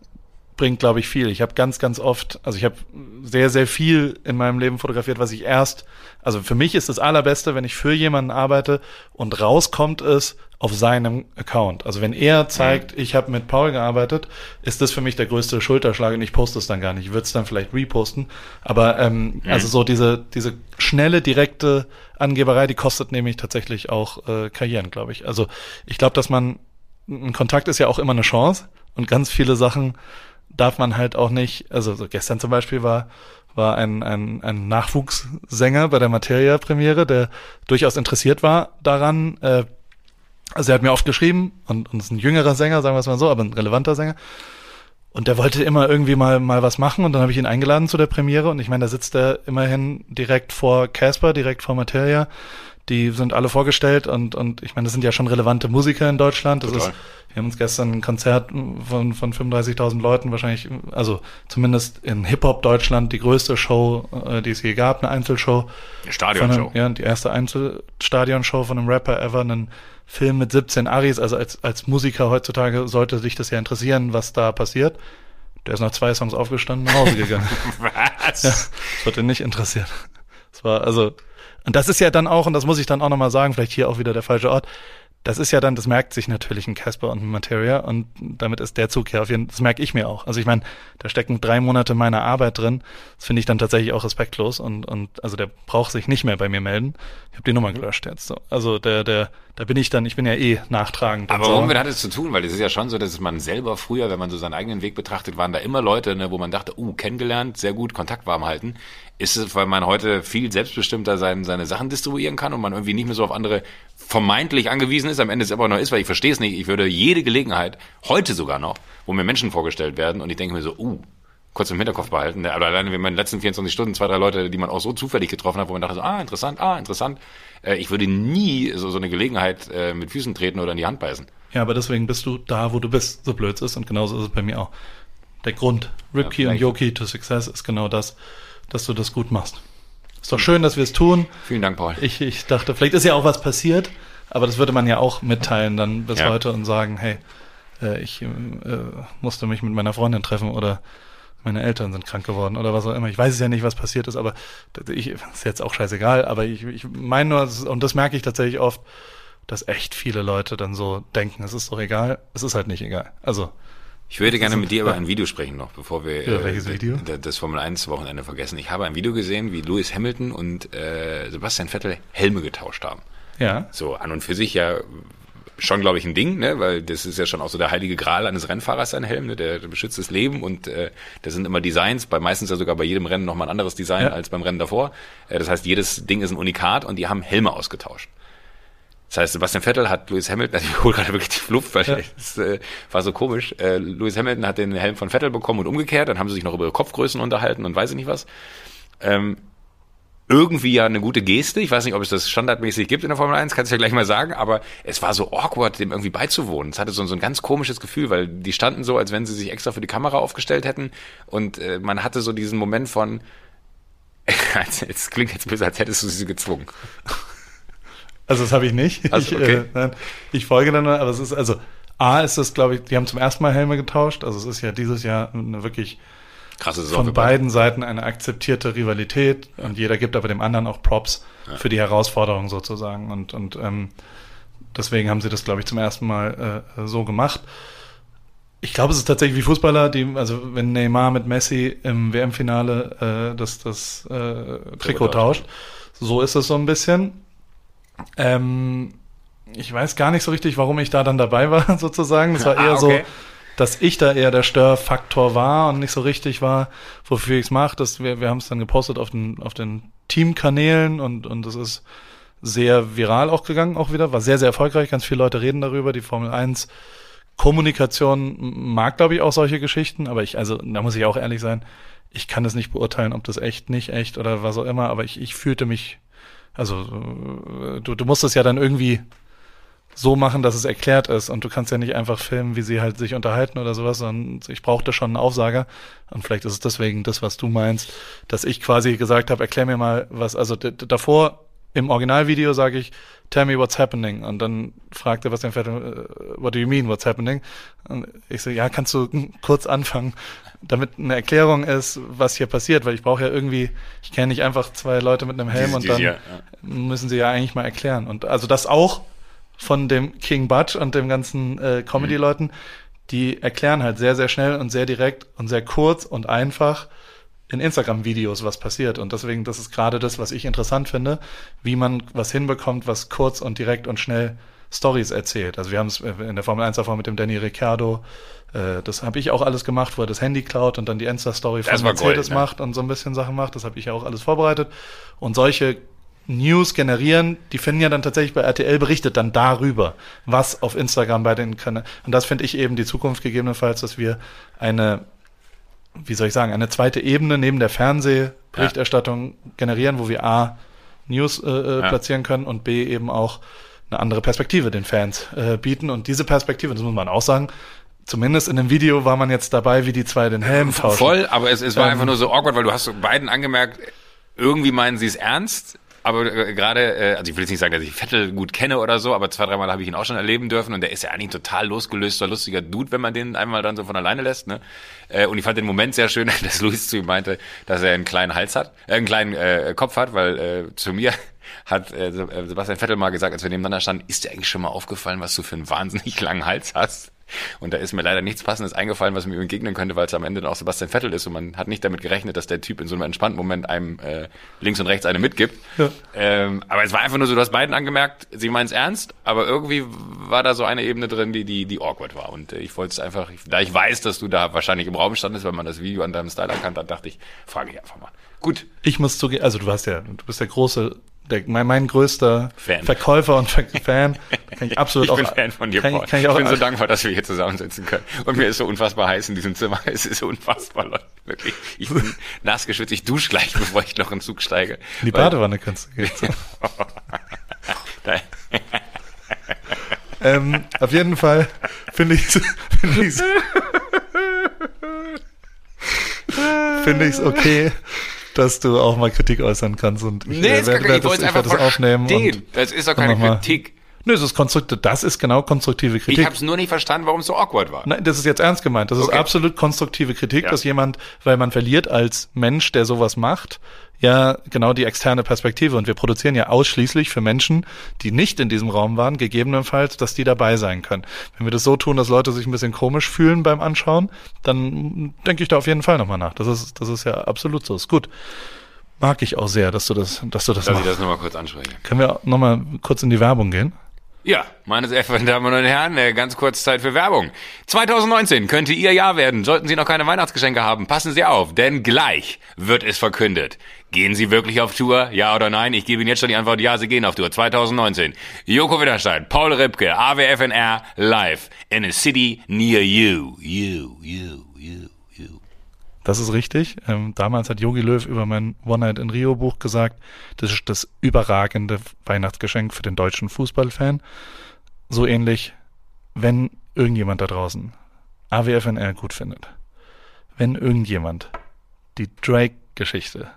bringt, glaube ich, viel. Ich habe ganz, ganz oft, also ich habe sehr, sehr viel in meinem Leben fotografiert, was ich erst, also für mich ist das Allerbeste, wenn ich für jemanden arbeite und rauskommt es auf seinem Account. Also wenn er zeigt, mhm. ich habe mit Paul gearbeitet, ist das für mich der größte Schulterschlag und ich poste es dann gar nicht. Ich würde es dann vielleicht reposten. Aber ähm, mhm. also so diese, diese schnelle, direkte Angeberei, die kostet nämlich tatsächlich auch äh, Karrieren, glaube ich. Also ich glaube, dass man, ein Kontakt ist ja auch immer eine Chance und ganz viele Sachen darf man halt auch nicht, also so gestern zum Beispiel war, war ein, ein, ein Nachwuchssänger bei der Materia-Premiere, der durchaus interessiert war daran. Äh, also er hat mir oft geschrieben und, und ist ein jüngerer Sänger, sagen wir es mal so, aber ein relevanter Sänger. Und der wollte immer irgendwie mal, mal was machen und dann habe ich ihn eingeladen zu der Premiere und ich meine, da sitzt er immerhin direkt vor Casper, direkt vor Materia die sind alle vorgestellt und, und ich meine, das sind ja schon relevante Musiker in Deutschland. Das Total. ist, wir haben uns gestern ein Konzert von, von 35.000 Leuten wahrscheinlich, also zumindest in Hip-Hop Deutschland die größte Show, äh, die es je gab, eine Einzelshow. Eine Stadionshow. Ja, die erste Einzelstadionshow von einem Rapper ever, einen Film mit 17 Aris, also als, als Musiker heutzutage sollte sich das ja interessieren, was da passiert. Der ist nach zwei Songs aufgestanden nach Hause gegangen. was? Ja, das wird ihn nicht interessieren. Es war, also, und das ist ja dann auch, und das muss ich dann auch nochmal sagen, vielleicht hier auch wieder der falsche Ort, das ist ja dann, das merkt sich natürlich ein Casper und ein Materia und damit ist der Zug ja auf jeden Fall, das merke ich mir auch. Also ich meine, da stecken drei Monate meiner Arbeit drin. Das finde ich dann tatsächlich auch respektlos und, und also der braucht sich nicht mehr bei mir melden. Ich habe die Nummer gelöscht jetzt. So. Also der, der, da bin ich dann, ich bin ja eh nachtragend. Aber womit hat es zu tun? Weil es ist ja schon so, dass man selber früher, wenn man so seinen eigenen Weg betrachtet, waren da immer Leute, ne, wo man dachte, uh, kennengelernt, sehr gut, Kontakt warm halten. Ist es, weil man heute viel selbstbestimmter sein, seine Sachen distribuieren kann und man irgendwie nicht mehr so auf andere vermeintlich angewiesen ist, am Ende es aber noch ist, weil ich verstehe es nicht. Ich würde jede Gelegenheit, heute sogar noch, wo mir Menschen vorgestellt werden und ich denke mir so, uh, kurz im Hinterkopf behalten. Aber alleine, wenn man in den letzten 24 Stunden zwei, drei Leute, die man auch so zufällig getroffen hat, wo man dachte so, ah, interessant, ah, interessant. Äh, ich würde nie so, so eine Gelegenheit äh, mit Füßen treten oder in die Hand beißen. Ja, aber deswegen bist du da, wo du bist, so blöd es ist. Und genauso ist es bei mir auch. Der Grund, Ripkey ja, und Yoki to Success ist genau das dass du das gut machst. Ist doch schön, dass wir es tun. Vielen Dank, Paul. Ich, ich dachte, vielleicht ist ja auch was passiert, aber das würde man ja auch mitteilen dann bis ja. heute und sagen, hey, äh, ich äh, musste mich mit meiner Freundin treffen oder meine Eltern sind krank geworden oder was auch immer. Ich weiß es ja nicht, was passiert ist, aber ich, ist jetzt auch scheißegal, aber ich, ich meine nur, und das merke ich tatsächlich oft, dass echt viele Leute dann so denken, es ist doch egal, es ist halt nicht egal. Also ich würde gerne mit dir über ein Video sprechen noch, bevor wir ja, welches äh, Video? das Formel 1 Wochenende vergessen. Ich habe ein Video gesehen, wie Lewis Hamilton und äh, Sebastian Vettel Helme getauscht haben. Ja. So an und für sich ja schon, glaube ich, ein Ding, ne? weil das ist ja schon auch so der heilige Gral eines Rennfahrers, sein Helm, ne? der, der beschützt das Leben und äh, das sind immer Designs, bei meistens ja sogar bei jedem Rennen nochmal ein anderes Design ja. als beim Rennen davor. Äh, das heißt, jedes Ding ist ein Unikat und die haben Helme ausgetauscht. Das heißt, Sebastian Vettel hat Lewis Hamilton, also ich hole gerade wirklich die Luft, weil ja. es äh, war so komisch. Äh, Lewis Hamilton hat den Helm von Vettel bekommen und umgekehrt, dann haben sie sich noch über ihre Kopfgrößen unterhalten und weiß ich nicht was. Ähm, irgendwie ja eine gute Geste. Ich weiß nicht, ob es das standardmäßig gibt in der Formel 1, kannst du ja gleich mal sagen, aber es war so awkward, dem irgendwie beizuwohnen. Es hatte so, so ein ganz komisches Gefühl, weil die standen so, als wenn sie sich extra für die Kamera aufgestellt hätten und äh, man hatte so diesen Moment von, es klingt jetzt böse, als hättest du sie gezwungen. Also das habe ich nicht. Also, okay. ich, äh, ich folge dann, aber es ist, also A ist das, glaube ich, die haben zum ersten Mal Helme getauscht. Also es ist ja dieses Jahr eine wirklich Krasse Saison von beiden Seiten eine akzeptierte Rivalität ja. und jeder gibt aber dem anderen auch Props ja. für die Herausforderung sozusagen. Und, und ähm, deswegen haben sie das, glaube ich, zum ersten Mal äh, so gemacht. Ich glaube, es ist tatsächlich wie Fußballer, die, also wenn Neymar mit Messi im WM-Finale äh, das, das äh, Trikot tauscht, so ist es so ein bisschen. Ähm, ich weiß gar nicht so richtig, warum ich da dann dabei war, sozusagen. Es war eher ah, okay. so, dass ich da eher der Störfaktor war und nicht so richtig war, wofür ich es mache. Wir, wir haben es dann gepostet auf den, auf den Teamkanälen und, und das ist sehr viral auch gegangen, auch wieder. War sehr, sehr erfolgreich. Ganz viele Leute reden darüber. Die Formel 1 Kommunikation mag, glaube ich, auch solche Geschichten, aber ich, also, da muss ich auch ehrlich sein, ich kann es nicht beurteilen, ob das echt, nicht echt oder was auch immer, aber ich, ich fühlte mich also äh, du, du musst es ja dann irgendwie so machen, dass es erklärt ist. Und du kannst ja nicht einfach filmen, wie sie halt sich unterhalten oder sowas, sondern ich brauchte schon einen Aufsager. Und vielleicht ist es deswegen das, was du meinst, dass ich quasi gesagt habe, erklär mir mal was, also davor im Originalvideo sage ich, tell me what's happening und dann fragte was Vettel, äh, what do you mean what's happening? Und ich so, ja, kannst du kurz anfangen damit eine Erklärung ist, was hier passiert, weil ich brauche ja irgendwie, ich kenne nicht einfach zwei Leute mit einem Helm die, und dann ja, ja. müssen sie ja eigentlich mal erklären. Und also das auch von dem King Budge und dem ganzen äh, Comedy-Leuten, mhm. die erklären halt sehr, sehr schnell und sehr direkt und sehr kurz und einfach in Instagram-Videos, was passiert. Und deswegen, das ist gerade das, was ich interessant finde, wie man was hinbekommt, was kurz und direkt und schnell Stories erzählt. Also wir haben es in der Formel 1 davor mit dem Danny Ricciardo, äh, das habe ich auch alles gemacht, wo er das Handy klaut und dann die Insta-Story von Mercedes ne? macht und so ein bisschen Sachen macht. Das habe ich ja auch alles vorbereitet. Und solche News generieren, die finden ja dann tatsächlich bei RTL berichtet dann darüber, was auf Instagram bei den Kanälen. Und das finde ich eben die Zukunft gegebenenfalls, dass wir eine, wie soll ich sagen, eine zweite Ebene neben der Fernsehberichterstattung generieren, wo wir A, News äh, äh, Ja. platzieren können und B, eben auch eine andere Perspektive den Fans äh, bieten. Und diese Perspektive, das muss man auch sagen, zumindest in dem Video war man jetzt dabei, wie die zwei den Helm tauschen. Voll, aber es, es war Ähm, einfach nur so awkward, weil du hast beiden angemerkt, irgendwie meinen sie es ernst, aber äh, gerade, äh, also ich will jetzt nicht sagen, dass ich Vettel gut kenne oder so, aber zwei, dreimal habe ich ihn auch schon erleben dürfen und der ist ja eigentlich total losgelöster, lustiger Dude, wenn man den einmal dann so von alleine lässt. Ne? Äh, und ich fand den Moment sehr schön, dass Luis zu ihm meinte, dass er einen kleinen Hals hat, äh, einen kleinen äh, Kopf hat, weil äh, zu mir hat äh, Sebastian Vettel mal gesagt, als wir nebeneinander standen, ist dir eigentlich schon mal aufgefallen, was du für einen wahnsinnig langen Hals hast? Und da ist mir leider nichts Passendes eingefallen, was mir entgegnen könnte, weil es am Ende dann auch Sebastian Vettel ist und man hat nicht damit gerechnet, dass der Typ in so einem entspannten Moment einem äh, links und rechts eine mitgibt. Ja. Ähm, aber es war einfach nur so, du hast beiden angemerkt, sie meinen es ernst, aber irgendwie war da so eine Ebene drin, die, die, die awkward war. Und äh, ich wollte es einfach, da ich weiß, dass du da wahrscheinlich im Raum standest, weil man das Video an deinem Style erkannt hat, dachte ich, frage ich einfach mal. Gut, Ich muss zugeben, also du hast ja, du bist der große, der, mein, mein größter Fan. Verkäufer und Ver Fan. Kann ich absolut ich auch. bin Fan von dir, kann, Paul. ich- kann ich, auch, bin so dankbar, dass wir hier zusammensitzen können. Und mir ist so unfassbar heiß in diesem Zimmer. Es ist unfassbar, Leute. Wirklich. Ich bin nass geschwitzt. Ich dusche gleich, bevor ich noch in den Zug steige. in die Badewanne kannst du gehen. Ähm, auf jeden Fall finde ich finde ich finde ich es okay, dass du auch mal Kritik äußern kannst und ich Nee, äh, ist werd- gar, werd ich das- es werd einfach das aufnehmen und Das ist doch keine Kritik. Nö, es ist konstruktiv, das ist genau konstruktive Ich Kritik. habe es nur nicht verstanden, warum es so awkward war. Nein, das ist jetzt ernst gemeint. Das ist Okay. absolut konstruktive Kritik, Ja. dass jemand, weil man verliert als Mensch, der sowas macht, ja genau die externe Perspektive. Und wir produzieren ja ausschließlich für Menschen, die nicht in diesem Raum waren, gegebenenfalls, dass die dabei sein können. Wenn wir das so tun, dass Leute sich ein bisschen komisch fühlen beim Anschauen, dann denke ich da auf jeden Fall nochmal nach. Das ist, das ist ja absolut so. Ist gut. Mag ich auch sehr, dass du das, dass du das Dass ich machst. das nochmal kurz anspreche. Können wir nochmal kurz in die Werbung gehen? Ja, meine sehr verehrten Damen und Herren, äh, ganz kurz Zeit für Werbung. 2019 könnte Ihr Jahr werden. Sollten Sie noch keine Weihnachtsgeschenke haben, passen Sie auf, denn gleich wird es verkündet. Gehen Sie wirklich auf Tour? Ja oder nein? Ich gebe Ihnen jetzt schon die Antwort, ja, Sie gehen auf Tour. 2019. Joko Widerstein, Paul Ripke, AWFNR, live in a city near you. You, you, you, you. Das ist richtig. Ähm, damals hat Yogi Löw über mein One Night in Rio Buch gesagt, das ist das überragende Weihnachtsgeschenk für den deutschen Fußballfan. So ähnlich, wenn irgendjemand da draußen AWFNR gut findet, wenn irgendjemand die Drake-Geschichte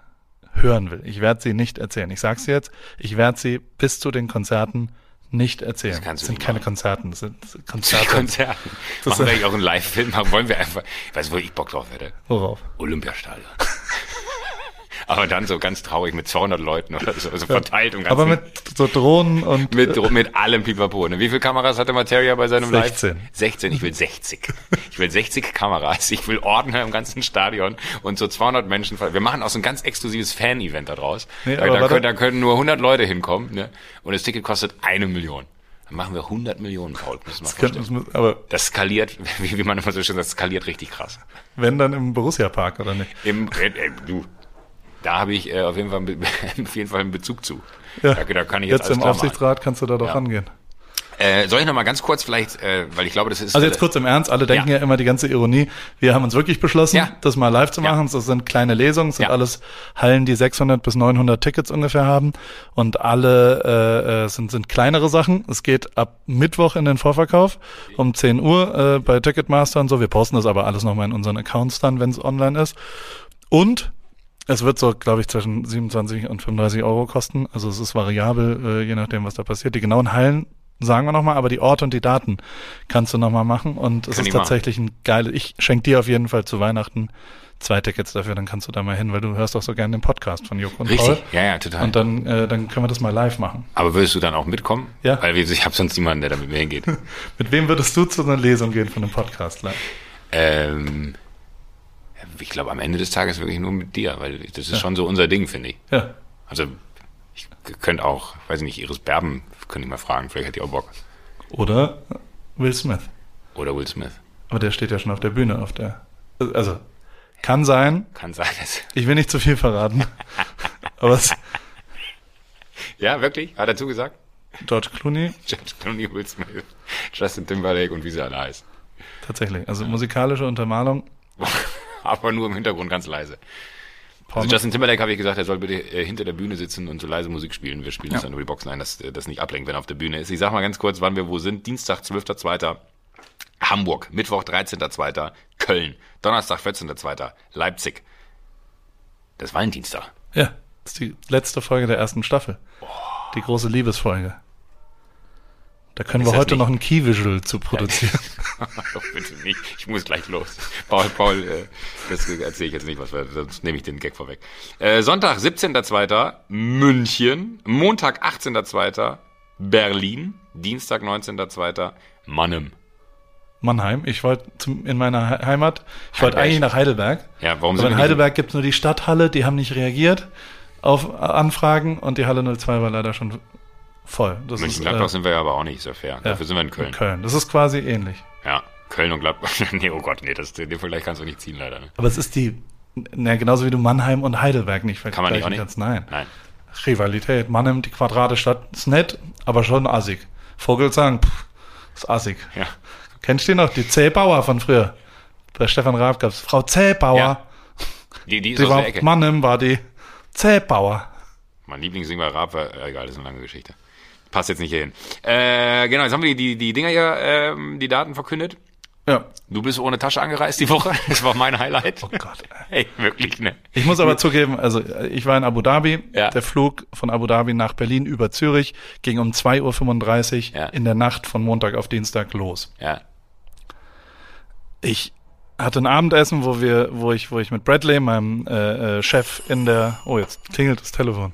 hören will, ich werde sie nicht erzählen. Ich sag's jetzt, ich werde sie bis zu den Konzerten nicht erzählen. Das kannst du sind keine machen. Konzerten, das sind Konzerte. Konzerten. Das- Machen wir eigentlich auch einen Live-Film? Wollen wir einfach, weißt du, wo ich Bock drauf hätte? Worauf? Olympiastadion. Aber dann so ganz traurig mit 200 Leuten oder so, so verteilt im ganzen. Aber mit so Drohnen und mit, mit allem Pipapo. Ne? Wie viele Kameras hatte Materia bei seinem 16. Live? 16. Ich will 60. Ich will 60 Kameras. Ich will Ordner im ganzen Stadion und so 200 Menschen. Wir machen auch so ein ganz exklusives Fan-Event da draus. Nee, da, da, können, da können nur 100 Leute hinkommen. Ne? Und das Ticket kostet eine Million. Dann machen wir 100 Millionen, Paul. Muss man Könnten vorstellen. uns- aber Das skaliert, wie, wie man immer so schön sagt, das skaliert richtig krass. wenn dann im Borussia Park oder nicht? Im, äh, äh, du, da habe ich äh, auf, jeden Fall, auf jeden Fall einen Bezug zu. Ja. Da, da kann ich jetzt, Jetzt im klar machen. Aufsichtsrat kannst du da doch Ja. rangehen. Äh, soll ich noch mal ganz kurz vielleicht, äh, weil ich glaube, das ist Also jetzt kurz im Ernst, alle denken ja, Ja. immer die ganze Ironie. Wir haben uns wirklich beschlossen, Ja. das mal live zu Ja. machen. Das sind kleine Lesungen, das sind Ja. alles Hallen, die 600 bis 900 Tickets ungefähr haben. Und alle äh, äh, sind, sind kleinere Sachen. Es geht ab Mittwoch in den Vorverkauf um 10 Uhr äh, bei Ticketmaster und so. Wir posten das aber alles nochmal in unseren Accounts dann, wenn es online ist. Und es wird so, glaube ich, zwischen 27 und 35 Euro kosten. Also es ist variabel, äh, je nachdem, was da passiert. Die genauen Hallen sagen wir nochmal, aber die Orte und die Daten kannst du nochmal machen. Und es Kann ist ich machen. tatsächlich ein geiles, ich schenke dir auf jeden Fall zu Weihnachten zwei Tickets dafür, dann kannst du da mal hin, weil du hörst doch so gerne den Podcast von Joko und Paul. Richtig, ja, ja, total. Und dann, äh, dann können wir das mal live machen. Aber würdest du dann auch mitkommen? Ja. Weil ich habe sonst niemanden, der da mit mir hingeht. Mit wem würdest du zu einer Lesung gehen von einem Podcast live? ähm, ich glaube, am Ende des Tages wirklich nur mit dir, weil das ist schon so unser Ding, finde ich. Ja. Also ich könnte auch, weiß ich nicht, Iris Berben könnte ich mal fragen, vielleicht hat die auch Bock. Oder Will Smith. Oder Will Smith. Aber der steht ja schon auf der Bühne, auf der. Also, kann sein. Kann sein. Ich will nicht zu viel verraten. aber es, ja, wirklich? Hat er zugesagt? George Clooney, George Clooney, Will Smith, Justin Timberlake und wie sie alle heißen. tatsächlich. Also musikalische Untermalung. Aber nur im Hintergrund ganz leise. Also Justin Timberlake habe ich gesagt, er soll bitte äh, hinter der Bühne sitzen und so leise Musik spielen. Wir spielen das Ja. dann über die Boxen ein, dass äh, das nicht ablenkt, wenn er auf der Bühne ist. Ich sag mal ganz kurz, wann wir wo sind. Dienstag, 12.02. Hamburg. Mittwoch, 13.02. Köln. Donnerstag, 14.02. Leipzig. Das ist Valentinstag. Ja, das ist die letzte Folge der ersten Staffel. Die große Liebesfolge. Da können Ist wir heute nicht- noch ein Key-Visual zu produzieren. Doch, bitte nicht. Ich muss gleich los. Paul, Paul, äh, das erzähle ich jetzt nicht, was wir, sonst nehme ich den Gag vorweg. Äh, Sonntag, 17.02. München. Montag, 18.02. Berlin. Dienstag, 19.02. Mannem. Mannheim. Ich wollte in meiner He- Heimat, ich wollte eigentlich nach Heidelberg. Ja, warum Aber in Heidelberg gibt es nur die Stadthalle, die haben nicht reagiert auf Anfragen und die Halle 02 war leider schon voll. Das München-Gladbach ist, sind wir ja aber auch nicht so fair. Dafür sind wir in Köln. Köln. Das ist quasi ähnlich. Ja, Köln und Gladbach. nee, oh Gott, nee, das, den Vergleich kannst du nicht ziehen, leider. Ne? Aber es ist die, na, genauso wie du Mannheim und Heidelberg nicht Kann man nicht vergleichen auch nicht? kannst. Nein. Nein. Rivalität. Mannheim, die Quadratestadt, ist nett, aber schon assig. Vogelsang, pff, ist assig. Ja. Kennst du die noch? Die Zählbauer von früher. Bei Stefan Raab gab's Frau Zählbauer. Ja. Die, die ist Die aus war der Ecke. Mannheim war die Zählbauer. Mein Lieblingssänger Raab war, äh, egal, das ist eine lange Geschichte. Passt jetzt nicht hierhin. Äh, genau, jetzt haben wir die, die, Dinger hier, ähm, die Daten verkündet. Ja. Du bist ohne Tasche angereist die Woche. Das war mein Highlight. Oh Gott. ey. Wirklich, ne? Ich muss aber zugeben, also äh, ich war in Abu Dhabi. Ja. Der Flug von Abu Dhabi nach Berlin über Zürich ging um 2.35 Uhr Ja. in der Nacht von Montag auf Dienstag los. Ja. Ich hatte ein Abendessen, wo wir, wo ich, wo ich mit Bradley, meinem äh, äh, Chef in der. Oh, jetzt klingelt das Telefon.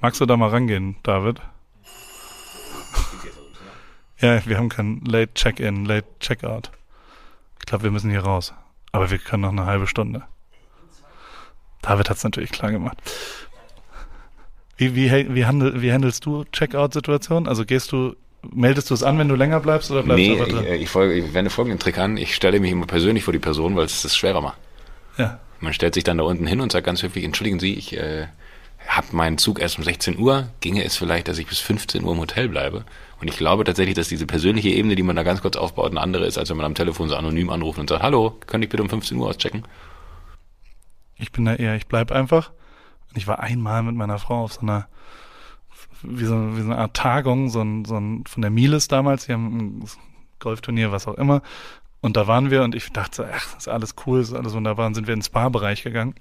Magst du da mal rangehen, David? Ja, wir haben kein Late Check-in, Late Checkout. Ich glaube, wir müssen hier raus. Aber wir können noch eine halbe Stunde. David hat es natürlich klar gemacht. Wie, wie, wie, handel, wie handelst du Checkout-Situationen? Also gehst du, meldest du es an, wenn du länger bleibst oder bleibst Nee, du einfach ich, drin? äh, ich, folge, ich wende folgenden Trick an. Ich stelle mich immer persönlich vor die Person, weil es das schwerer macht. ja. Man stellt sich dann da unten hin und sagt ganz höflich, entschuldigen Sie, ich äh, habe meinen Zug erst um 16 Uhr. Ginge es vielleicht, dass ich bis 15 Uhr im Hotel bleibe? Und ich glaube tatsächlich, dass diese persönliche Ebene, die man da ganz kurz aufbaut, eine andere ist, als wenn man am Telefon so anonym anruft und sagt, hallo, könnte ich bitte um 15 Uhr auschecken? Ich bin da eher, ich bleib einfach. Ich war einmal mit meiner Frau auf so einer, wie so, wie so eine Art Tagung, so ein, so ein, von der Miles damals, die haben ein Golfturnier, was auch immer. Und da waren wir und ich dachte, ach, ist alles cool, ist alles wunderbar. Und sind wir ins Spa-Bereich gegangen.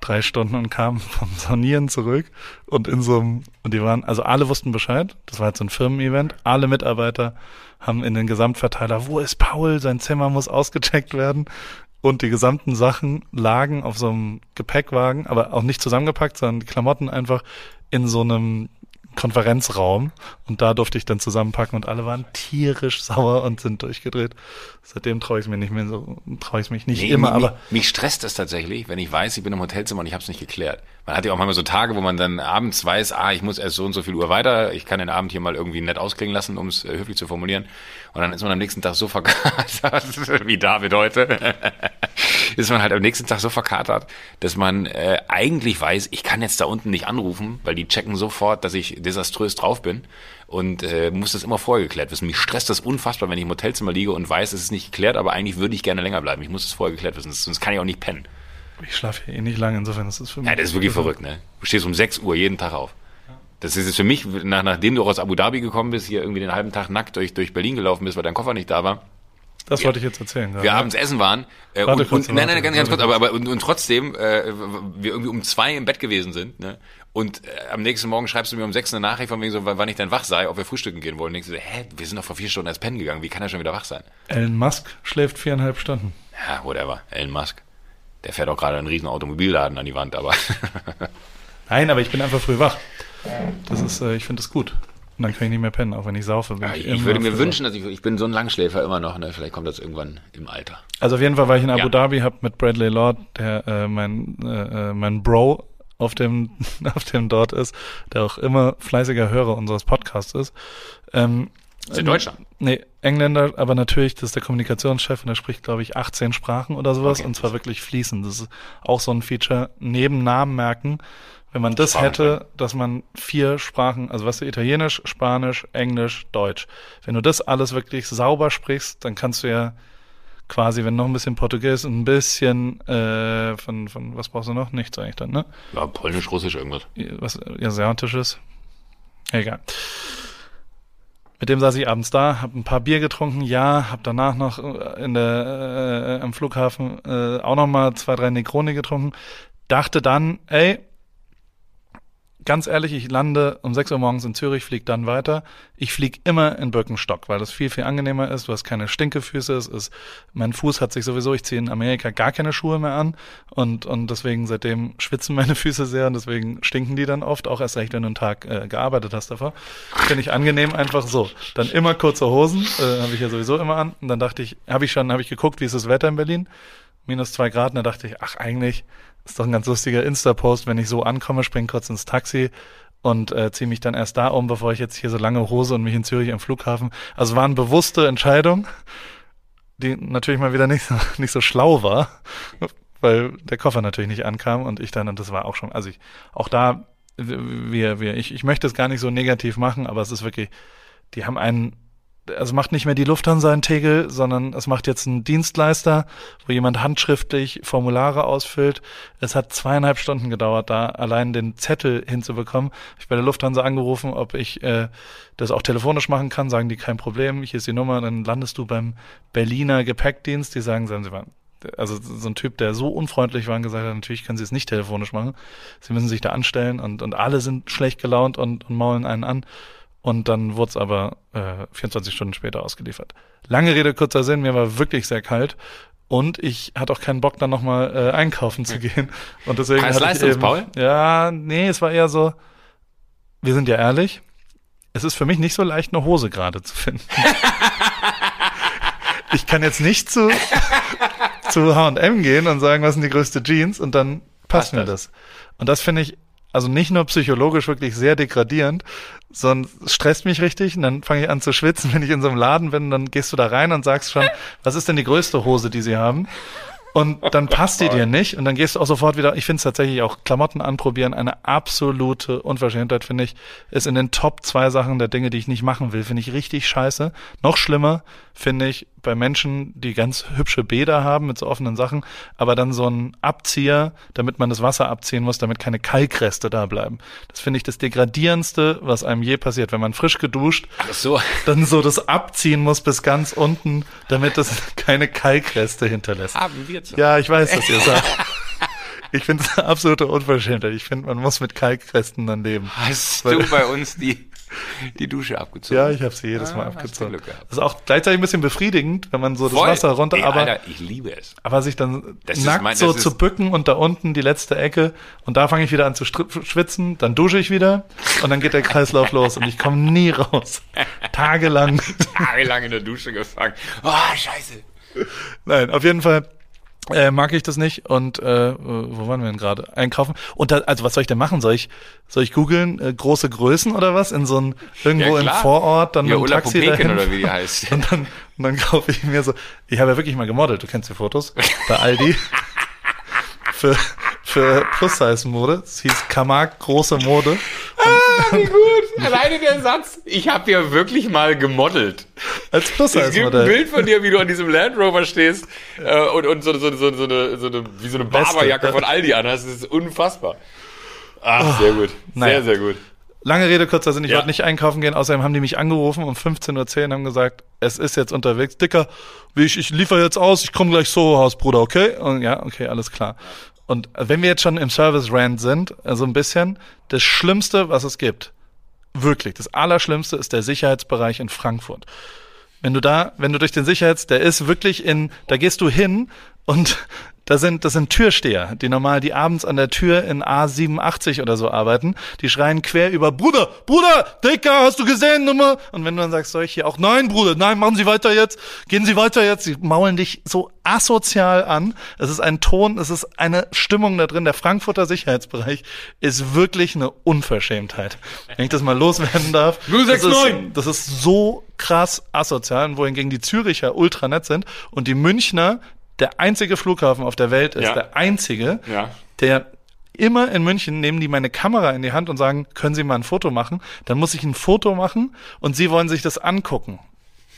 Drei Stunden und kamen vom Saunieren zurück und in so einem, und die waren, also alle wussten Bescheid. Das war jetzt so ein Firmen-Event. Alle Mitarbeiter haben in den Gesamtverteiler, wo ist Paul? Sein Zimmer muss ausgecheckt werden. Und die gesamten Sachen lagen auf so einem Gepäckwagen, aber auch nicht zusammengepackt, sondern die Klamotten einfach in so einem Konferenzraum. Und da durfte ich dann zusammenpacken und alle waren tierisch sauer und sind durchgedreht. Seitdem traue ich es mir nicht mehr so, traue ich mich nicht Nee, immer, mich, aber mich, mich stresst das tatsächlich, wenn ich weiß, ich bin im Hotelzimmer und ich habe es nicht geklärt. Man hat ja auch manchmal so Tage, wo man dann abends weiß, ah, ich muss erst so und so viel Uhr weiter, ich kann den Abend hier mal irgendwie nett ausklingen lassen, um es äh, höflich zu formulieren. Und dann ist man am nächsten Tag so verkatert, wie David heute, ist man halt am nächsten Tag so verkatert, dass man äh, eigentlich weiß, ich kann jetzt da unten nicht anrufen, weil die checken sofort, dass ich desaströs drauf bin und äh, muss das immer vorher geklärt wissen. Mich stresst das unfassbar, wenn ich im Hotelzimmer liege und weiß, es ist nicht geklärt, aber eigentlich würde ich gerne länger bleiben. Ich muss es vorher geklärt wissen, sonst kann ich auch nicht pennen. Ich schlafe hier eh nicht lange, insofern ist es für mich. Ja, das ist wirklich verrückt, ne? Du stehst um 6 Uhr jeden Tag auf. Das ist jetzt für mich, nach, nachdem du auch aus Abu Dhabi gekommen bist, hier irgendwie den halben Tag nackt durch, durch Berlin gelaufen bist, weil dein Koffer nicht da war, Das wollte ich jetzt erzählen. gerade. wir abends essen waren äh, und, kurz, und nein, nein, ganz, ganz kurz, aber, aber und, und trotzdem äh, wir irgendwie um zwei im Bett gewesen sind, ne? Und äh, am nächsten Morgen schreibst du mir um sechs eine Nachricht von wegen so, wann ich dann wach sei, ob wir frühstücken gehen wollen. Und denkst du, so, hä, wir sind doch vor vier Stunden erst pennen gegangen, wie kann er schon wieder wach sein? Elon Musk schläft viereinhalb Stunden. Ja, whatever. Elon Musk. Der fährt auch gerade einen riesen Automobilladen an die Wand, aber Nein, aber ich bin einfach früh wach. Das ist, äh, ich finde das gut. Und dann kann ich nicht mehr pennen, auch wenn ich saufe. bin Ja, ich, immer würde mir wünschen, dass ich, ich bin so ein Langschläfer immer noch, ne? Vielleicht kommt das irgendwann im Alter. Also auf jeden Fall war ich in Abu Ja. Dhabi, habe mit Bradley Lord, der äh, mein, äh, äh, mein Bro auf dem, auf dem dort ist, der auch immer fleißiger Hörer unseres Podcasts ist, ähm, ist in Deutschland. Nee, Engländer, aber natürlich, das ist der Kommunikationschef und er spricht, glaube ich, 18 Sprachen oder sowas Okay. und zwar wirklich fließend. Das ist auch so ein Feature, neben Namen merken. Wenn man das Sprachen hätte, dass man vier Sprachen, also was du, Italienisch, Spanisch, Englisch, Deutsch. Wenn du das alles wirklich sauber sprichst, dann kannst du ja quasi, wenn noch ein bisschen Portugies und ein bisschen äh, von, von, was brauchst du noch? Nichts eigentlich dann, ne? Ja, Polnisch, Russisch, irgendwas. was Asiatisches. Egal. Mit dem saß ich abends da, hab ein paar Bier getrunken, ja, hab danach noch äh, in der äh, am Flughafen äh, auch noch mal zwei, drei Negroni getrunken. Dachte dann, ey, ganz ehrlich, ich lande um 6 Uhr morgens in Zürich, flieg dann weiter. Ich flieg immer in Birkenstock, weil das viel, viel angenehmer ist. Du hast keine Stinkefüße. Es ist, mein Fuß hat sich sowieso, ich ziehe in Amerika gar keine Schuhe mehr an. Und, und deswegen, seitdem schwitzen meine Füße sehr und deswegen stinken die dann oft, auch erst recht, wenn du einen Tag äh, gearbeitet hast davor. Finde ich angenehm, einfach so. Dann immer kurze Hosen, äh, habe ich ja sowieso immer an. Und dann dachte ich, habe ich schon, habe ich geguckt, wie ist das Wetter in Berlin? Minus zwei Grad. Und da dachte ich, ach, eigentlich ist doch ein ganz lustiger Insta-Post, wenn ich so ankomme, spring kurz ins Taxi und äh, ziehe mich dann erst da um, bevor ich jetzt hier so lange Hose und mich in Zürich am Flughafen. Also war eine bewusste Entscheidung, die natürlich mal wieder nicht so, nicht so schlau war, weil der Koffer natürlich nicht ankam und ich dann, und das war auch schon, also ich, auch da, wir, wir, ich, ich möchte es gar nicht so negativ machen, aber es ist wirklich, die haben einen also macht nicht mehr die Lufthansa einen Tegel, sondern es macht jetzt ein Dienstleister, wo jemand handschriftlich Formulare ausfüllt. Es hat zweieinhalb Stunden gedauert, da allein den Zettel hinzubekommen. Ich bei der Lufthansa angerufen, ob ich äh, das auch telefonisch machen kann. Sagen die kein Problem. Hier ist die Nummer. Dann landest du beim Berliner Gepäckdienst. Die sagen, sagen sie mal, also so ein Typ, der so unfreundlich war und gesagt hat, natürlich können sie es nicht telefonisch machen. Sie müssen sich da anstellen und, und alle sind schlecht gelaunt und, und maulen einen an. Und dann wurde es aber äh, 24 Stunden später ausgeliefert. Lange Rede, kurzer Sinn, mir war wirklich sehr kalt. Und ich hatte auch keinen Bock, dann nochmal äh, einkaufen zu gehen. Und deswegen hatte ich Preis-Leistungs, eben, Paul? Ja, nee, es war eher so, wir sind ja ehrlich, es ist für mich nicht so leicht, eine Hose gerade zu finden. ich kann jetzt nicht zu, zu H&M gehen und sagen, was sind die größte Jeans und dann passt Passt mir das. das. Und das finde ich also nicht nur psychologisch wirklich sehr degradierend, sondern es stresst mich richtig und dann fange ich an zu schwitzen, wenn ich in so einem Laden bin, dann gehst du da rein und sagst schon, was ist denn die größte Hose, die sie haben? Und dann passt die dir nicht und dann gehst du auch sofort wieder, ich finde es tatsächlich auch Klamotten anprobieren, eine absolute Unverschämtheit, finde ich, ist in den Top zwei Sachen der Dinge, die ich nicht machen will, finde ich richtig scheiße. Noch schlimmer finde ich bei Menschen, die ganz hübsche Bäder haben mit so offenen Sachen, aber dann so ein Abzieher, damit man das Wasser abziehen muss, damit keine Kalkreste da bleiben. Das finde ich das degradierendste, was einem je passiert, wenn man frisch geduscht so. dann so das abziehen muss bis ganz unten, damit das keine Kalkreste hinterlässt. Haben wir zu. Ja, ich weiß, dass ihr sagt. Ich finde es eine absolute Unverschämtheit. Ich finde, man muss mit Kalkresten dann leben. Hast Weil- du bei uns die, die Dusche abgezogen? Ja, ich habe sie jedes Ah, Mal du abgezogen. Das ist auch gleichzeitig ein bisschen befriedigend, wenn man so das Voll. Wasser runter, Ey, aber, Alter, ich liebe es. aber sich dann Das nackt mein- so das zu bücken und da unten die letzte Ecke und da fange ich wieder an zu schwitzen, dann dusche ich wieder und dann geht der Kreislauf los und ich komme nie raus. Tagelang. Tagelang in der Dusche gefangen. Oh, scheiße. Nein, auf jeden Fall äh, mag ich das nicht. Und äh, wo waren wir denn gerade? Einkaufen. Und da, also was soll ich denn machen? Soll ich soll ich googeln äh, große Größen oder was? In so ein irgendwo Ja, im. Vorort, dann Ja, mit dem Taxi dahin. oder wie die heißt. Und dann, und dann kaufe ich mir so. Ich habe ja wirklich mal gemodelt. Du kennst die Fotos bei Aldi. für für Plus-Size-Mode. Es hieß Kamag große Mode. Ah, wie gut. Alleine der Satz. Ich habe ja wirklich mal gemodelt. Als Es gibt ein. Bild von dir, wie du an diesem Land Rover stehst äh, und, und so, so, so, so, eine, so eine, wie so eine. Barberjacke von Aldi an hast. Das ist unfassbar. Ach, sehr gut. Sehr, naja. sehr gut. Lange Rede, kurzer Sinn, ich Ja. wollte nicht einkaufen gehen, außerdem haben die mich angerufen um 15.10 Uhr und haben gesagt, es ist jetzt unterwegs. Dicker, wie ich, ich liefere jetzt aus, ich komme gleich so Haus, Bruder, okay? Und ja, okay, alles klar. Und wenn wir jetzt schon im Service-Rand sind, also ein bisschen, das Schlimmste, was es gibt, wirklich, das Allerschlimmste ist der Sicherheitsbereich in Frankfurt. Wenn du da, wenn du durch den Sicherheits, der ist wirklich in, da gehst du hin und Das sind, das sind Türsteher, die normal, die abends an der Tür in A87 oder so arbeiten. Die schreien quer über, Bruder, Bruder, Dicker, hast du gesehen, Nummer? Und wenn du dann sagst, soll ich hier auch, nein, Bruder, nein, machen Sie weiter jetzt, gehen Sie weiter jetzt. Sie maulen dich so asozial an. Es ist ein Ton, es ist eine Stimmung da drin. Der Frankfurter Sicherheitsbereich ist wirklich eine Unverschämtheit. Wenn ich das mal loswerden darf. 069! Das ist, das ist so krass asozial, wohingegen die Züricher ultra nett sind und die Münchner der einzige Flughafen auf der Welt ist, Ja. der einzige, Ja. der immer in München nehmen die meine Kamera in die Hand und sagen, können Sie mal ein Foto machen? Dann muss ich ein Foto machen und sie wollen sich das angucken.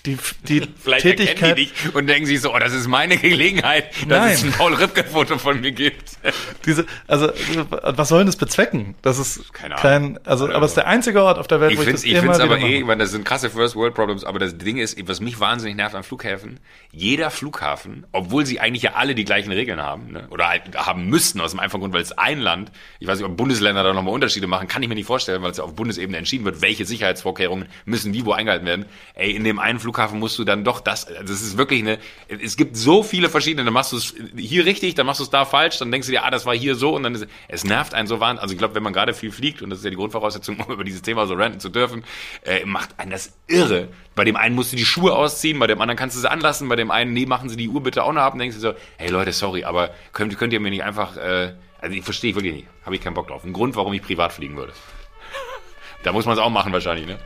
Die, die Vielleicht Tätigkeit. die dich und denken sich so, oh, das ist meine Gelegenheit, dass Nein. es ein Paul Ripke-Foto von mir gibt. Diese, also, was soll denn das bezwecken? Das ist Keine Ahnung. kein, also, aber es ist der einzige Ort auf der Welt, Ich wo ich finde das ich find's wieder aber eh, weil das sind krasse First World Problems, aber das Ding ist, was mich wahnsinnig nervt an Flughäfen, jeder Flughafen, obwohl sie eigentlich ja alle die gleichen Regeln haben, ne, oder halt haben müssten, aus dem einfachen Grund, weil es ein Land, ich weiß nicht, ob Bundesländer da nochmal Unterschiede machen, kann ich mir nicht vorstellen, weil es ja auf Bundesebene entschieden wird, welche Sicherheitsvorkehrungen müssen wie wo eingehalten werden. Ey, in dem einen Flughafen musst du dann doch das, das ist wirklich eine, es gibt so viele verschiedene, dann machst du es hier richtig, dann machst du es da falsch, dann denkst du dir, ah, das war hier so und dann ist, es nervt einen so wahnsinnig, also ich glaube, wenn man gerade viel fliegt, und das ist ja die Grundvoraussetzung, um über dieses Thema so ranten zu dürfen, äh, macht einen das irre. Bei dem einen musst du die Schuhe ausziehen, bei dem anderen kannst du sie anlassen, bei dem einen, nee, machen sie die Uhr bitte auch noch ab und denkst du so, hey Leute, sorry, aber könnt, könnt ihr mir nicht einfach, äh, also ich verstehe ich wirklich nicht, habe ich keinen Bock drauf. Ein Grund, warum ich privat fliegen würde. Da muss man es auch machen wahrscheinlich, ne?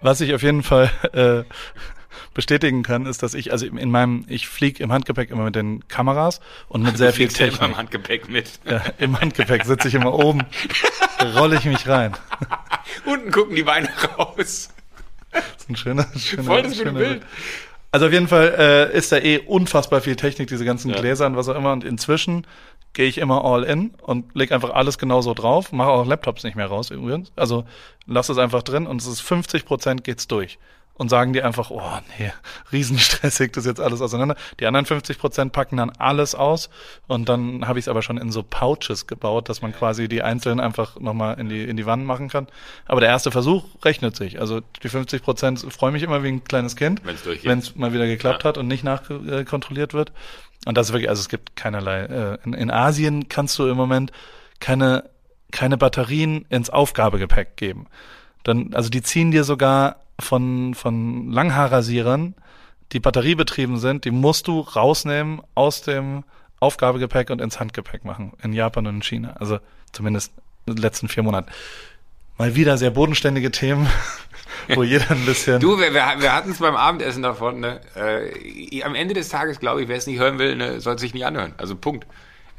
Was ich auf jeden Fall äh, bestätigen kann, ist, dass ich, also in meinem, ich fliege im Handgepäck immer mit den Kameras und mit sehr Du viel fliegst ja immer Technik. im Handgepäck mit. Ja, Im Handgepäck sitze ich immer oben, rolle ich mich rein. Unten gucken die Beine raus. Das ist ein schöner, schöner, Voll das schöner Bild. Also auf jeden Fall äh, ist da eh unfassbar viel Technik, diese ganzen Ja. Gläser und was auch immer. Und inzwischen gehe ich immer all in und leg einfach alles genauso drauf. Mache auch Laptops nicht mehr raus übrigens. Also lass es einfach drin und es ist 50 Prozent geht's durch. Und sagen die einfach, oh nee, riesenstressig, das jetzt alles auseinander. Die anderen 50 Prozent packen dann alles aus und dann habe ich es aber schon in so Pouches gebaut, dass man quasi die einzelnen einfach nochmal in die, in die Wand machen kann. Aber der erste Versuch rechnet sich. Also die 50 Prozent freue mich immer wie ein kleines Kind, wenn es mal wieder geklappt Ja. hat und nicht nachkontrolliert wird. Und das ist wirklich, also es gibt keinerlei. Äh, in, in Asien kannst du im Moment keine, keine Batterien ins Aufgabegepäck geben. Dann, also die ziehen dir sogar von, von Langhaarrasierern, die batteriebetrieben sind, die musst du rausnehmen aus dem Aufgabegepäck und ins Handgepäck machen. In Japan und in China. Also zumindest in den letzten vier Monaten. Mal wieder sehr bodenständige Themen, wo jeder ein bisschen. Du, wir, wir, hatten es beim Abendessen davon, ne? Äh, am Ende des Tages, glaube ich, wer es nicht hören will, ne, soll es sich nicht anhören. Also Punkt.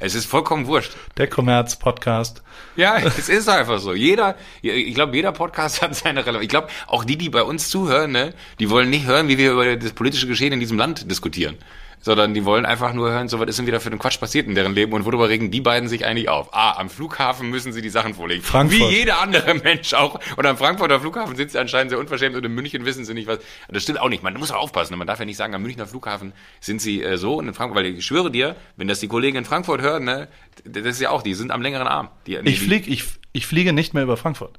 Es ist vollkommen wurscht. Der Kommerz-Podcast. Ja, es ist einfach so. Jeder, ich glaube, jeder Podcast hat seine Relevanz. Ich glaube, auch die, die bei uns zuhören, ne, die wollen nicht hören, wie wir über das politische Geschehen in diesem Land diskutieren. Sondern die wollen einfach nur hören, so was ist denn wieder für einen Quatsch passiert in deren Leben und worüber regen die beiden sich eigentlich auf. Ah, am Flughafen müssen sie die Sachen vorlegen. Frankfurt. Wie jeder andere Mensch auch. Und am Frankfurter Flughafen sind sie anscheinend sehr unverschämt und in München wissen sie nicht was. Das stimmt auch nicht. Man muss auch aufpassen. Man darf ja nicht sagen, am Münchner Flughafen sind sie äh, so und in Frankfurt, weil ich schwöre dir, wenn das die Kollegen in Frankfurt hören, ne, das ist ja auch, die sind am längeren Arm. Die, die, Ich fliege, ich, ich fliege nicht mehr über Frankfurt.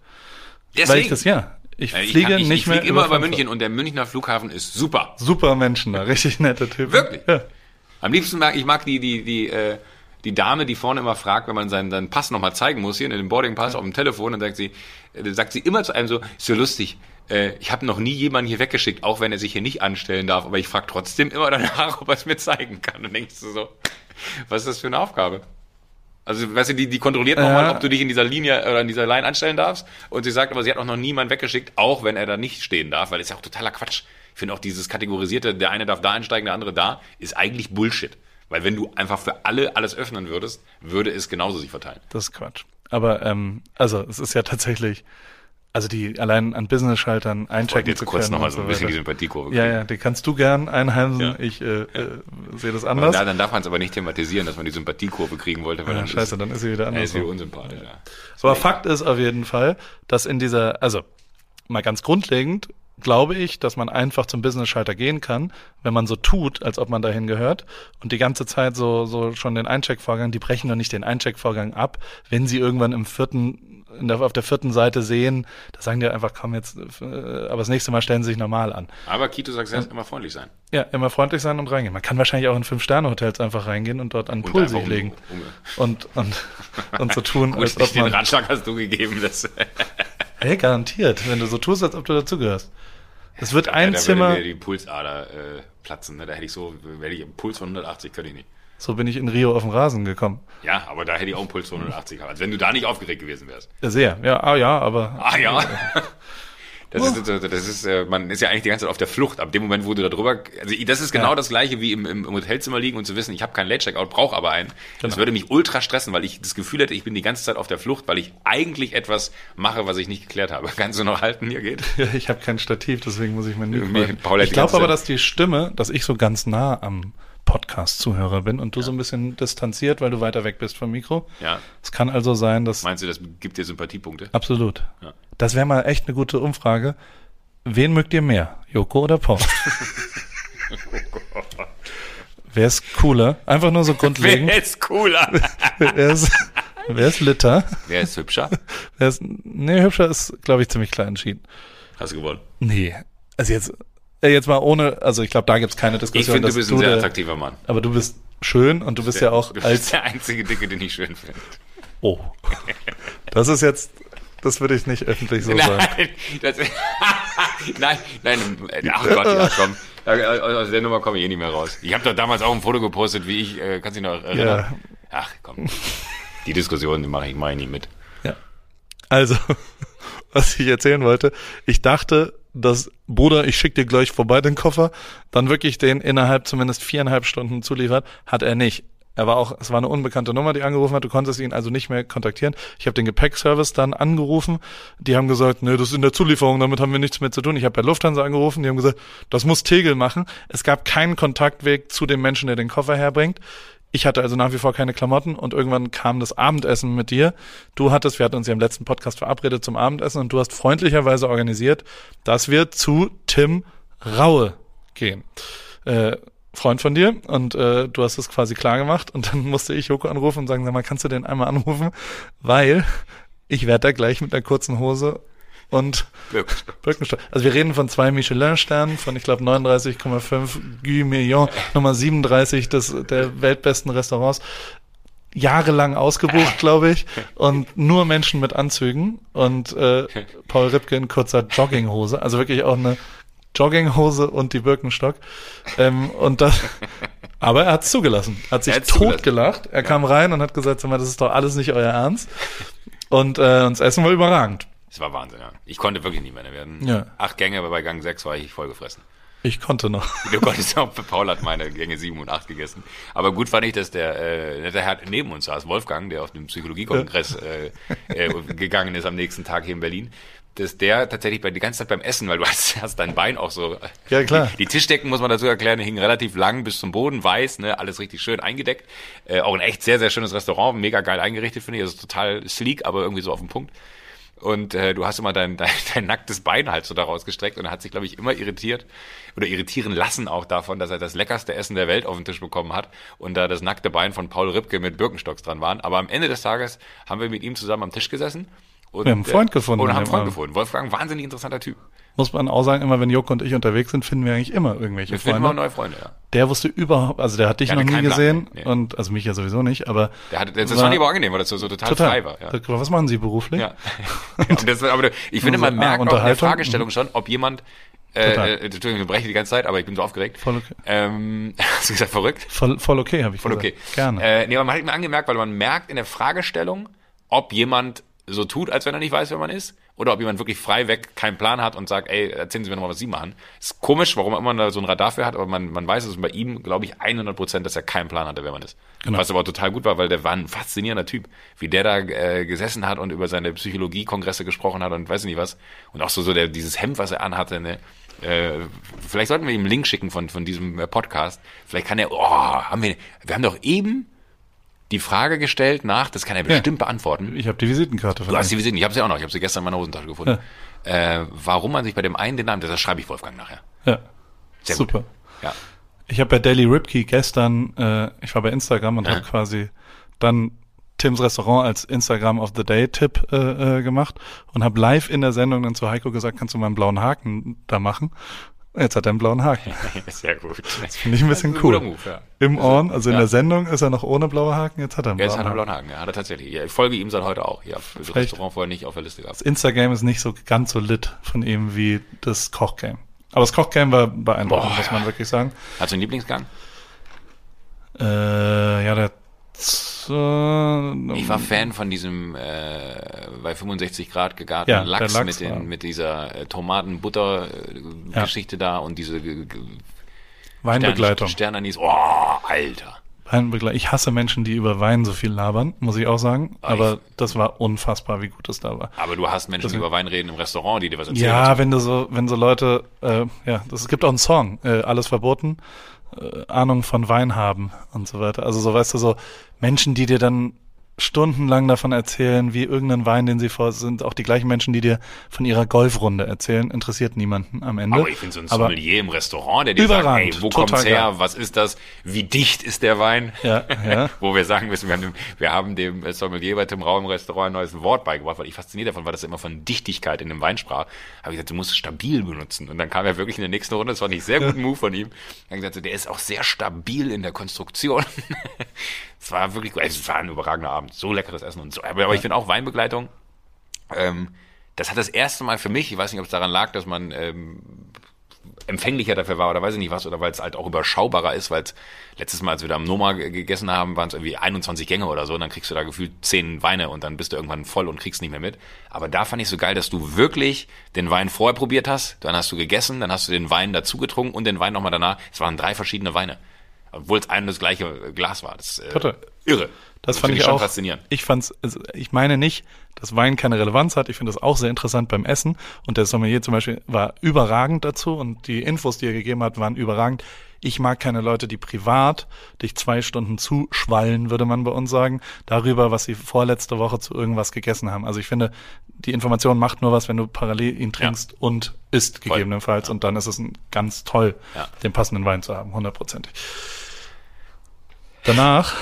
Deswegen. Weil ich das, ja. Ich Äh, ich fliege kann- ich, nicht ich mehr fliege immer über Frankfurt. München und der Münchner Flughafen ist super. Super Menschen da, richtig nette Typen. Wirklich? Ja. Am liebsten mag ich mag die die die äh, die Dame, die vorne immer fragt, wenn man seinen, seinen Pass nochmal zeigen muss, hier in den Boarding-Pass auf dem Telefon, dann sagt sie, äh, sagt sie immer zu einem so, ist so lustig, äh, ich habe noch nie jemanden hier weggeschickt, auch wenn er sich hier nicht anstellen darf, aber ich frage trotzdem immer danach, ob er es mir zeigen kann. Und denkst du so, was ist das für eine Aufgabe? Also, weißt du, die, die kontrolliert nochmal, Ja. ob du dich in dieser Linie oder in dieser Line anstellen darfst. Und sie sagt aber, sie hat auch noch niemanden weggeschickt, auch wenn er da nicht stehen darf, weil das ist ja auch totaler Quatsch. Ich finde auch dieses kategorisierte, der eine darf da einsteigen, der andere da, ist eigentlich Bullshit. Weil wenn du einfach für alle alles öffnen würdest, würde es genauso sich verteilen. Das ist Quatsch. Aber, ähm, also, es ist ja tatsächlich, also die allein an Business-Schaltern einchecken jetzt zu kurz können. nochmal und so ein bisschen die. Sympathiekurve Ja, kriegen. ja, die kannst du gern einheimsen. Ja. Ich äh, äh, sehe das anders. da, dann darf man es aber nicht thematisieren, dass man die Sympathiekurve kriegen wollte, weil Ja, dann scheiße, dann ist sie wieder ist, er anders. ist wieder unsympathisch. Ja. Aber Fakt ist auf jeden Fall, dass in dieser, also mal ganz grundlegend, glaube ich, dass man einfach zum Business-Schalter gehen kann, wenn man so tut, als ob man dahin gehört und die ganze Zeit so, so schon den Eincheckvorgang, die brechen doch nicht den Eincheckvorgang ab, wenn sie irgendwann im vierten, der, auf der vierten Seite sehen, da sagen die einfach, komm jetzt, äh, aber das nächste Mal stellen sie sich normal an. Aber Kito sagt selbst, immer freundlich sein. Ja, immer freundlich sein und reingehen. Man kann wahrscheinlich auch in Fünf-Sterne-Hotels einfach reingehen und dort an den Pool sich einfach legen um- und, und, und so tun, Gut, als ob den man, Ratschlag hast du gegeben, dass hey, garantiert, wenn du so tust, als ob du dazugehörst. Es wird ein da Zimmer, würde die Pulsader äh, platzen. Ne? Da hätte ich so, werde ich einen Puls von 180, könnte ich nicht. So bin ich in Rio auf den Rasen gekommen. Ja, aber da hätte ich auch einen Puls von 180 gehabt. Also wenn du da nicht aufgeregt gewesen wärst. Ja, sehr. Ja, ah, ja, aber Ah ja. Das ist, das ist, äh, man ist ja eigentlich die ganze Zeit auf der Flucht. Ab dem Moment, wo du da drüber, also das ist genau Ja. das gleiche wie im, im, im Hotelzimmer liegen und zu wissen, ich habe keinen Late-Checkout, brauche aber einen. Das Genau. würde mich ultra stressen, weil ich das Gefühl hätte, ich bin die ganze Zeit auf der Flucht, weil ich eigentlich etwas mache, was ich nicht geklärt habe. Kannst du noch halten, hier geht? Ja, ich habe kein Stativ, deswegen muss ich mein hat Ich glaube aber, dass die Stimme, dass ich so ganz nah am Podcast-Zuhörer bin und du so ein bisschen distanziert, weil du weiter weg bist vom Mikro. Ja. Es kann also sein, dass Meinst du, das gibt dir Sympathiepunkte? absolut. Ja. Das wäre mal echt eine gute Umfrage. Wen mögt ihr mehr, Joko oder Paul? Wer ist cooler? Einfach nur so grundlegend. Wer ist cooler? wer, ist, wer ist litter? Wer ist hübscher? Wer ist, nee, hübscher ist, glaube ich, ziemlich klar entschieden. Hast du gewonnen. Nee, also jetzt, jetzt mal ohne, also ich glaube, da gibt's keine Ich Diskussion. finde, du bist ein sehr der- attraktiver Mann. Aber du bist schön und du bist ja auch Du bist als, der einzige Dicke, den ich schön finde. oh, das ist jetzt, das würde ich nicht öffentlich so sagen. Nein, das, nein, nein, ach Gott, ja, komm. Aus der Nummer komme ich eh nicht mehr raus. Ich habe doch damals auch ein Foto gepostet, wie ich, äh, kannst du dich noch erinnern? Ach komm, die Diskussion die mache ich, mach ich nicht mit. Ja. Also, was ich erzählen wollte, ich dachte, dass Bruder, ich schick dir gleich vorbei den Koffer, dann wirklich den innerhalb zumindest viereinhalb Stunden zuliefert, hat er nicht. Er war auch, es war eine unbekannte Nummer, die angerufen hat, du konntest ihn also nicht mehr kontaktieren. Ich habe den Gepäckservice dann angerufen, die haben gesagt, nee, das ist in der Zulieferung, damit haben wir nichts mehr zu tun. Ich habe bei Lufthansa angerufen, die haben gesagt, das muss Tegel machen. Es gab keinen Kontaktweg zu dem Menschen, der den Koffer herbringt. Ich hatte also nach wie vor keine Klamotten und irgendwann kam das Abendessen mit dir. Du hattest, wir hatten uns ja im letzten Podcast verabredet zum Abendessen und du hast freundlicherweise organisiert, dass wir zu Tim Raue gehen. Äh, Freund von dir und äh, du hast es quasi klar gemacht und dann musste ich Joko anrufen und sagen, sag mal, kannst du den einmal anrufen? Weil ich werde da gleich mit einer kurzen Hose und Birkenstock. Also wir reden von zwei Michelin-Sternen, von ich glaube 39,5 Guy Million, Nummer 37 des der weltbesten Restaurants. Jahrelang ausgebucht, glaube ich, und nur Menschen mit Anzügen und äh, Paul Ripke in kurzer Jogginghose, also wirklich auch eine Jogginghose und die Birkenstock. Ähm, und das, aber er hat es zugelassen, hat sich totgelacht. Er kam rein und hat gesagt, sag mal, das ist doch alles nicht euer Ernst. Und äh, uns Essen war überragend. Das war Wahnsinn, ja. Ich konnte wirklich nicht mehr werden. Ja. Acht Gänge, aber bei Gang 6 war ich vollgefressen. Ich konnte noch. Du konntest auch, Paul hat meine Gänge 7 und 8 gegessen. Aber gut fand ich, dass der, äh, der Herr neben uns saß, Wolfgang, der auf dem Psychologiekongress äh, äh, gegangen ist am nächsten Tag hier in Berlin, dass der tatsächlich bei die ganze Zeit beim Essen, weil du hast, hast dein Bein auch so. Ja, klar. Die, die Tischdecken, muss man dazu erklären, hingen relativ lang bis zum Boden, weiß, ne, alles richtig schön eingedeckt. Äh, auch ein echt sehr, sehr schönes Restaurant, mega geil eingerichtet, finde ich. Also total sleek, aber irgendwie so auf den Punkt. Und äh, du hast immer dein, dein, dein nacktes Bein halt so daraus gestreckt und er hat sich, glaube ich, immer irritiert oder irritieren lassen auch davon, dass er das leckerste Essen der Welt auf den Tisch bekommen hat und da das nackte Bein von Paul Ripke mit Birkenstocks dran waren. Aber am Ende des Tages haben wir mit ihm zusammen am Tisch gesessen. Und, Wir haben einen Freund gefunden Und haben einen Freund gefunden. Wolfgang, wahnsinnig interessanter Typ. Muss man auch sagen, immer wenn Joko und ich unterwegs sind, finden wir eigentlich immer irgendwelche Wir finden Freunde. immer neue Freunde, ja. Der wusste überhaupt, also der hat dich Der noch nie keinen Plan, gesehen nee. und also mich ja sowieso nicht, aber Der hatte, das war- ich aber angenehm, weil das so, so total, total. frei war. Ja. Was machen Sie beruflich? Ja. Und das, aber ich finde, man Ah, merkt auch in der? Fragestellung schon, ob jemand, äh, äh, Entschuldigung, ich breche die ganze Zeit, aber ich bin so aufgeregt. Voll okay. Ähm, hast du gesagt, verrückt? Voll, voll okay, habe ich Voll gesagt. okay. Gerne. Äh, nee, aber man hat mir angemerkt, weil man merkt in der Fragestellung, ob jemand so tut, als wenn er nicht weiß, wer man ist, oder ob jemand wirklich frei weg keinen Plan hat und sagt, ey, erzählen Sie mir nochmal, was Sie machen. Ist komisch, warum man da so ein Radar für hat, aber man, man weiß es bei ihm, glaube ich, 100 Prozent, dass er keinen Plan hatte, wer man ist. Genau. Was aber total gut war, weil der war ein faszinierender Typ, wie der da äh, gesessen hat und über seine Psychologie-Kongresse gesprochen hat und weiß nicht was. Und auch so, so der, dieses Hemd, was er anhatte, ne? Äh, vielleicht sollten wir ihm einen Link schicken von, von diesem äh, Podcast. Vielleicht kann er, oh, haben wir, wir haben doch eben die Frage gestellt nach, das kann er bestimmt beantworten. Ich habe die Visitenkarte Du hast die Visiten, ich habe sie auch noch, ich habe sie gestern in meiner Hosentasche gefunden. Äh, warum man sich bei dem einen den Namen, das schreibe ich Wolfgang nachher. Ja. Sehr Super. gut. Ja. Ich habe bei Daily Ripkey gestern, äh, ich war bei Instagram und Ja. habe quasi dann Tims Restaurant als Instagram of the Day Tipp äh, äh, gemacht und habe live in der Sendung dann zu Heiko gesagt, kannst du mal einen blauen Haken da machen? Jetzt hat er einen blauen Haken. Sehr gut. Das Finde ich ein bisschen ein cool. Move, ja. Im On, also in Ja. der Sendung ist er noch ohne blaue Haken, jetzt hat er einen Ja, jetzt blauen hat er einen Haken. blauen Haken, ja, hat er tatsächlich. Ich folge ihm seit heute auch. Ja, das Restaurant vorher nicht auf der Liste gehabt. Das Instagram ist nicht so ganz so lit von ihm wie das Kochgame. Aber das Kochgame war beeindruckend, Boah, muss man wirklich sagen. Hast du einen Lieblingsgang? Äh, ja, der Äh, Ich war Fan von diesem äh, bei 65 Grad gegarten Ja, Lachs, Lachs mit, war- den, mit dieser äh, Tomaten-Butter-Geschichte da und diese äh, Weinbegleitung. Stern, Sternanis. Oh, Alter. Weinbegleitung. Ich hasse Menschen, die über Wein so viel labern, muss ich auch sagen. Ah, Aber ich- das war unfassbar, wie gut es da war. Aber du hast Menschen, die über Wein reden im Restaurant, die dir was erzählen. Ja, wenn du so, wenn so Leute, äh, ja, das, es gibt auch einen Song, äh, alles verboten, äh, Ahnung von Wein haben und so weiter. Also so, weißt du, so Menschen, die dir dann stundenlang davon erzählen, wie irgendein Wein, den sie vor, sind auch die gleichen Menschen, die dir von ihrer Golfrunde erzählen, interessiert niemanden am Ende. Aber ich finde so ein Aber- Sommelier im Restaurant, der dir sagt, ey, wo kommt's her, geil. was ist das, wie dicht ist der Wein? Ja, ja. Wo wir sagen müssen, wir haben dem, wir haben dem äh, Sommelier bei Tim Rau im Restaurant ein neues Wort beigebracht, weil ich fasziniert davon war, dass er immer von Dichtigkeit in dem Wein sprach. Habe ich gesagt, du musst es stabil benutzen. Und dann kam er wirklich in der nächsten Runde, das fand ich sehr guten Move von ihm. Er hat gesagt, der ist auch sehr stabil in der Konstruktion. Es war wirklich gut. Es war ein überragender Abend. So leckeres Essen und so. Aber, aber ich finde auch Weinbegleitung, ähm, das hat das erste Mal für mich, ich weiß nicht, ob es daran lag, dass man ähm, empfänglicher dafür war oder weiß ich nicht was, oder weil es halt auch überschaubarer ist, weil es letztes Mal, als wir da am Noma ge- gegessen haben, waren es irgendwie 21 Gänge oder so und dann kriegst du da gefühlt 10 Weine und dann bist du irgendwann voll und kriegst nicht mehr mit. Aber da fand ich so geil, dass du wirklich den Wein vorher probiert hast, dann hast du gegessen, dann hast du den Wein dazu getrunken und den Wein nochmal danach. Es waren drei verschiedene Weine. Obwohl es ein und das gleiche Glas war. Das äh, Total. irre. Das find fand ich schon auch. faszinierend. Ich fand's, also ich meine nicht, dass Wein keine Relevanz hat. Ich finde das auch sehr interessant beim Essen. Und der Sommelier zum Beispiel war überragend dazu und die Infos, die er gegeben hat, waren überragend. Ich mag keine Leute, die privat dich zwei Stunden zuschwallen, würde man bei uns sagen, darüber, was sie vorletzte Woche zu irgendwas gegessen haben. Also ich finde, die Information macht nur was, wenn du parallel ihn trinkst und isst gegebenenfalls. Und dann ist es ein ganz toll, Ja. den passenden Wein zu haben, hundertprozentig. Danach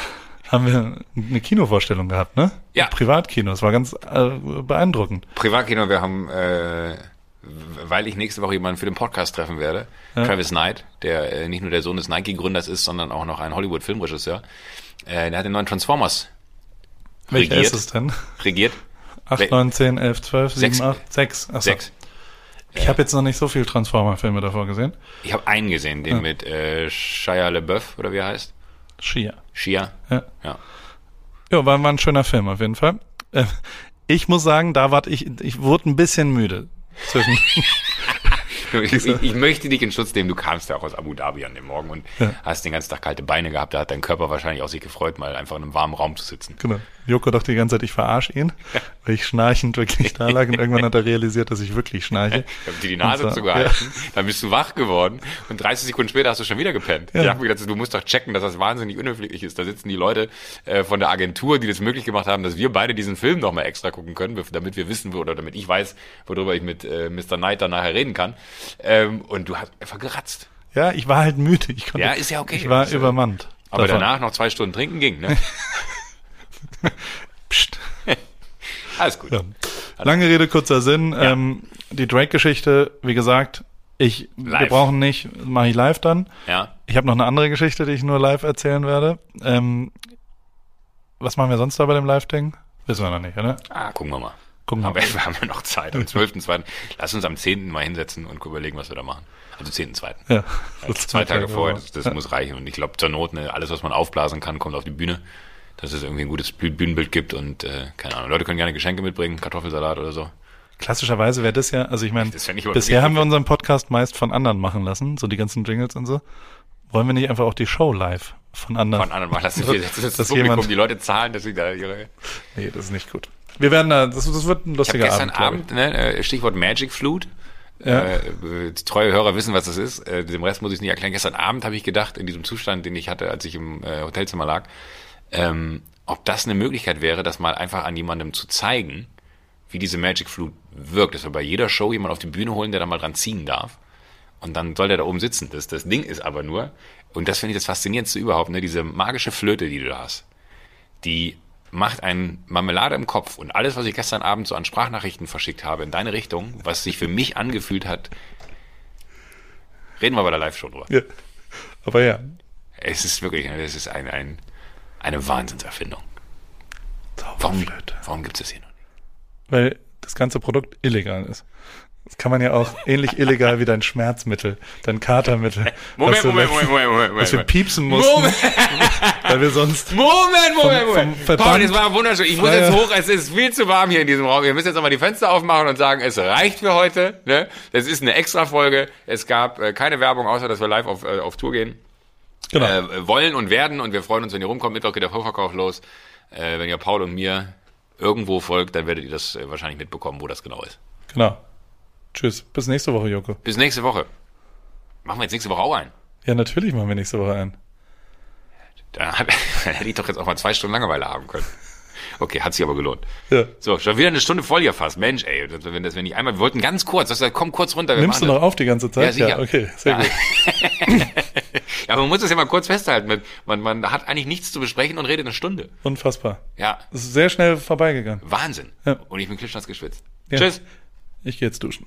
haben wir eine Kinovorstellung gehabt, ne? Ja. Privatkino. Das war ganz äh, beeindruckend. Privatkino, wir haben, äh, weil ich nächste Woche jemanden für den Podcast treffen werde, Travis Knight, der äh, nicht nur der Sohn des Nike-Gründers ist, sondern auch noch ein Hollywood-Filmregisseur. Äh, der hat den neuen Transformers Welcher Regiert. ist es denn? regiert. 8, Wel- 9, 10, 11, 12, 7, Sechs. 8, 6. Achso. Sechs. Ich habe jetzt noch nicht so viel Transformer-Filme davor gesehen. Ich habe einen gesehen, den mit äh, Shia LaBeouf, oder wie er heißt. Shia. Shia. Ja. Ja. Ja, war, war ein schöner Film auf jeden Fall. Äh, ich muss sagen, da warte ich, ich wurde ein bisschen müde. Zwischen, Ich, ich, ich möchte dich in Schutz nehmen. Du kamst ja auch aus Abu Dhabi an dem Morgen und hast den ganzen Tag kalte Beine gehabt. Da hat dein Körper wahrscheinlich auch sich gefreut, mal einfach in einem warmen Raum zu sitzen. genau. Joko dachte die ganze Zeit, ich verarsche ihn, weil ich schnarchend wirklich da lag und irgendwann hat er realisiert, dass ich wirklich schnarche. Ich habe dir die Nase so, zugehalten, dann bist du wach geworden und 30 Sekunden später hast du schon wieder gepennt. Ich habe mir gedacht, du musst doch checken, dass das wahnsinnig unhöflich ist. Da sitzen die Leute äh, von der Agentur, die das möglich gemacht haben, dass wir beide diesen Film nochmal extra gucken können, damit wir wissen, oder damit ich weiß, worüber ich mit äh, Mr. Knight dann nachher reden kann. Ähm, und du hast einfach geratzt. Ja, ich war halt müde. Ich konnte, Ja, ist ja okay. Ich war äh, übermannt. Aber davon. danach noch zwei Stunden trinken ging, ne? Psst. Alles gut. Ja. Lange Rede, kurzer Sinn. Ähm, die Drake-Geschichte, wie gesagt, ich, wir brauchen nicht, mache ich live dann. Ja. Ich habe noch eine andere Geschichte, die ich nur live erzählen werde. Ähm, was machen wir sonst da bei dem Live-Ding? Wissen wir noch nicht, oder? Ah, gucken wir mal. Gucken wir mal. wir haben ja noch Zeit. Am 12.2. Lass uns am 10. mal hinsetzen und überlegen, was wir da machen. Also 10.2. Ja. Also zwei Tage vorher, das, das muss reichen. Und ich glaube, zur Not, ne, alles, was man aufblasen kann, kommt auf die Bühne. Dass es irgendwie ein gutes Büh- Bühnenbild gibt und äh, keine Ahnung. Leute können gerne Geschenke mitbringen, Kartoffelsalat oder so. Klassischerweise wäre das ja, also ich meine, Das ich aber bisher haben wir unseren Podcast meist von anderen machen lassen, so die ganzen Jingles und so. Wollen wir nicht einfach auch die Show live von anderen? Von anderen mal lassen wir jetzt das, Dass Publikum, jemand- die Leute zahlen, dass sie da ihre. Nee, das ist nicht gut. Wir werden da, das, das wird ein Ich lustiger gestern Abend. glaub Abend, ne, äh, Stichwort Magic Flute. Ja. Äh, äh, treue Hörer wissen, was das ist. Äh, dem Rest muss ich nicht erklären. Gestern Abend habe ich gedacht, in diesem Zustand, den ich hatte, als ich im äh, Hotelzimmer lag, ähm, ob das eine Möglichkeit wäre, das mal einfach an jemandem zu zeigen, wie diese Magic Flute wirkt. Dass wir bei jeder Show jemanden auf die Bühne holen, der da mal dran ziehen darf. Und dann soll der da oben sitzen. Das, das Ding ist aber nur, und das finde ich das Faszinierendste überhaupt, ne, diese magische Flöte, die du da hast, die macht ein Marmelade im Kopf und alles, was ich gestern Abend so an Sprachnachrichten verschickt habe in deine Richtung, was sich für mich angefühlt hat, reden wir bei der Live-Show drüber. Ja. Aber ja. Es ist wirklich, es ist ein, ein, eine Wahnsinnserfindung. Warum, warum gibt es das hier noch nicht? Weil das ganze Produkt illegal ist. Das kann man ja auch ähnlich illegal wie dein Schmerzmittel, dein Katermittel. Moment, was, Moment, letztens- Moment, Moment, Moment, was wir Moment. piepsen mussten, Moment, weil wir sonst Moment, Moment, vom Moment. Verband Paul, das war wunderschön. Ich muss jetzt hoch, es ist viel zu warm hier in diesem Raum. Wir müssen jetzt nochmal die Fenster aufmachen und sagen, es reicht für heute. Ne? Das ist eine Extra-Folge. Es gab äh, keine Werbung, außer dass wir live auf, äh, auf Tour gehen. Genau. äh, wollen und werden und wir freuen uns, wenn ihr rumkommt. Mittwoch geht der Vorverkauf los. Äh, wenn ihr Paul und mir irgendwo folgt, dann werdet ihr das äh, wahrscheinlich mitbekommen, wo das genau ist. genau. Tschüss. Bis nächste Woche, Joko. Bis nächste Woche. Machen wir jetzt nächste Woche auch ein. Ja, natürlich machen wir nächste Woche ein. Da, hätte ich doch jetzt auch mal zwei Stunden Langeweile haben können. Okay, hat sich aber gelohnt. Ja. So, schon wieder eine Stunde voll hier fast. Mensch, ey, das- wenn das, wenn ich einmal, wir wollten ganz kurz, das, komm kurz runter. Wir Nimmst du noch auf die ganze Zeit? Ja, sicher. okay, sehr Ja. gut. das. Ja, aber man muss das ja mal kurz festhalten. Man, man, hat eigentlich nichts zu besprechen und redet eine Stunde. Unfassbar. Ja, Es ist sehr schnell vorbeigegangen. Wahnsinn. Ja. Und ich bin klitschnass geschwitzt. Ja. Tschüss. Ich gehe jetzt duschen.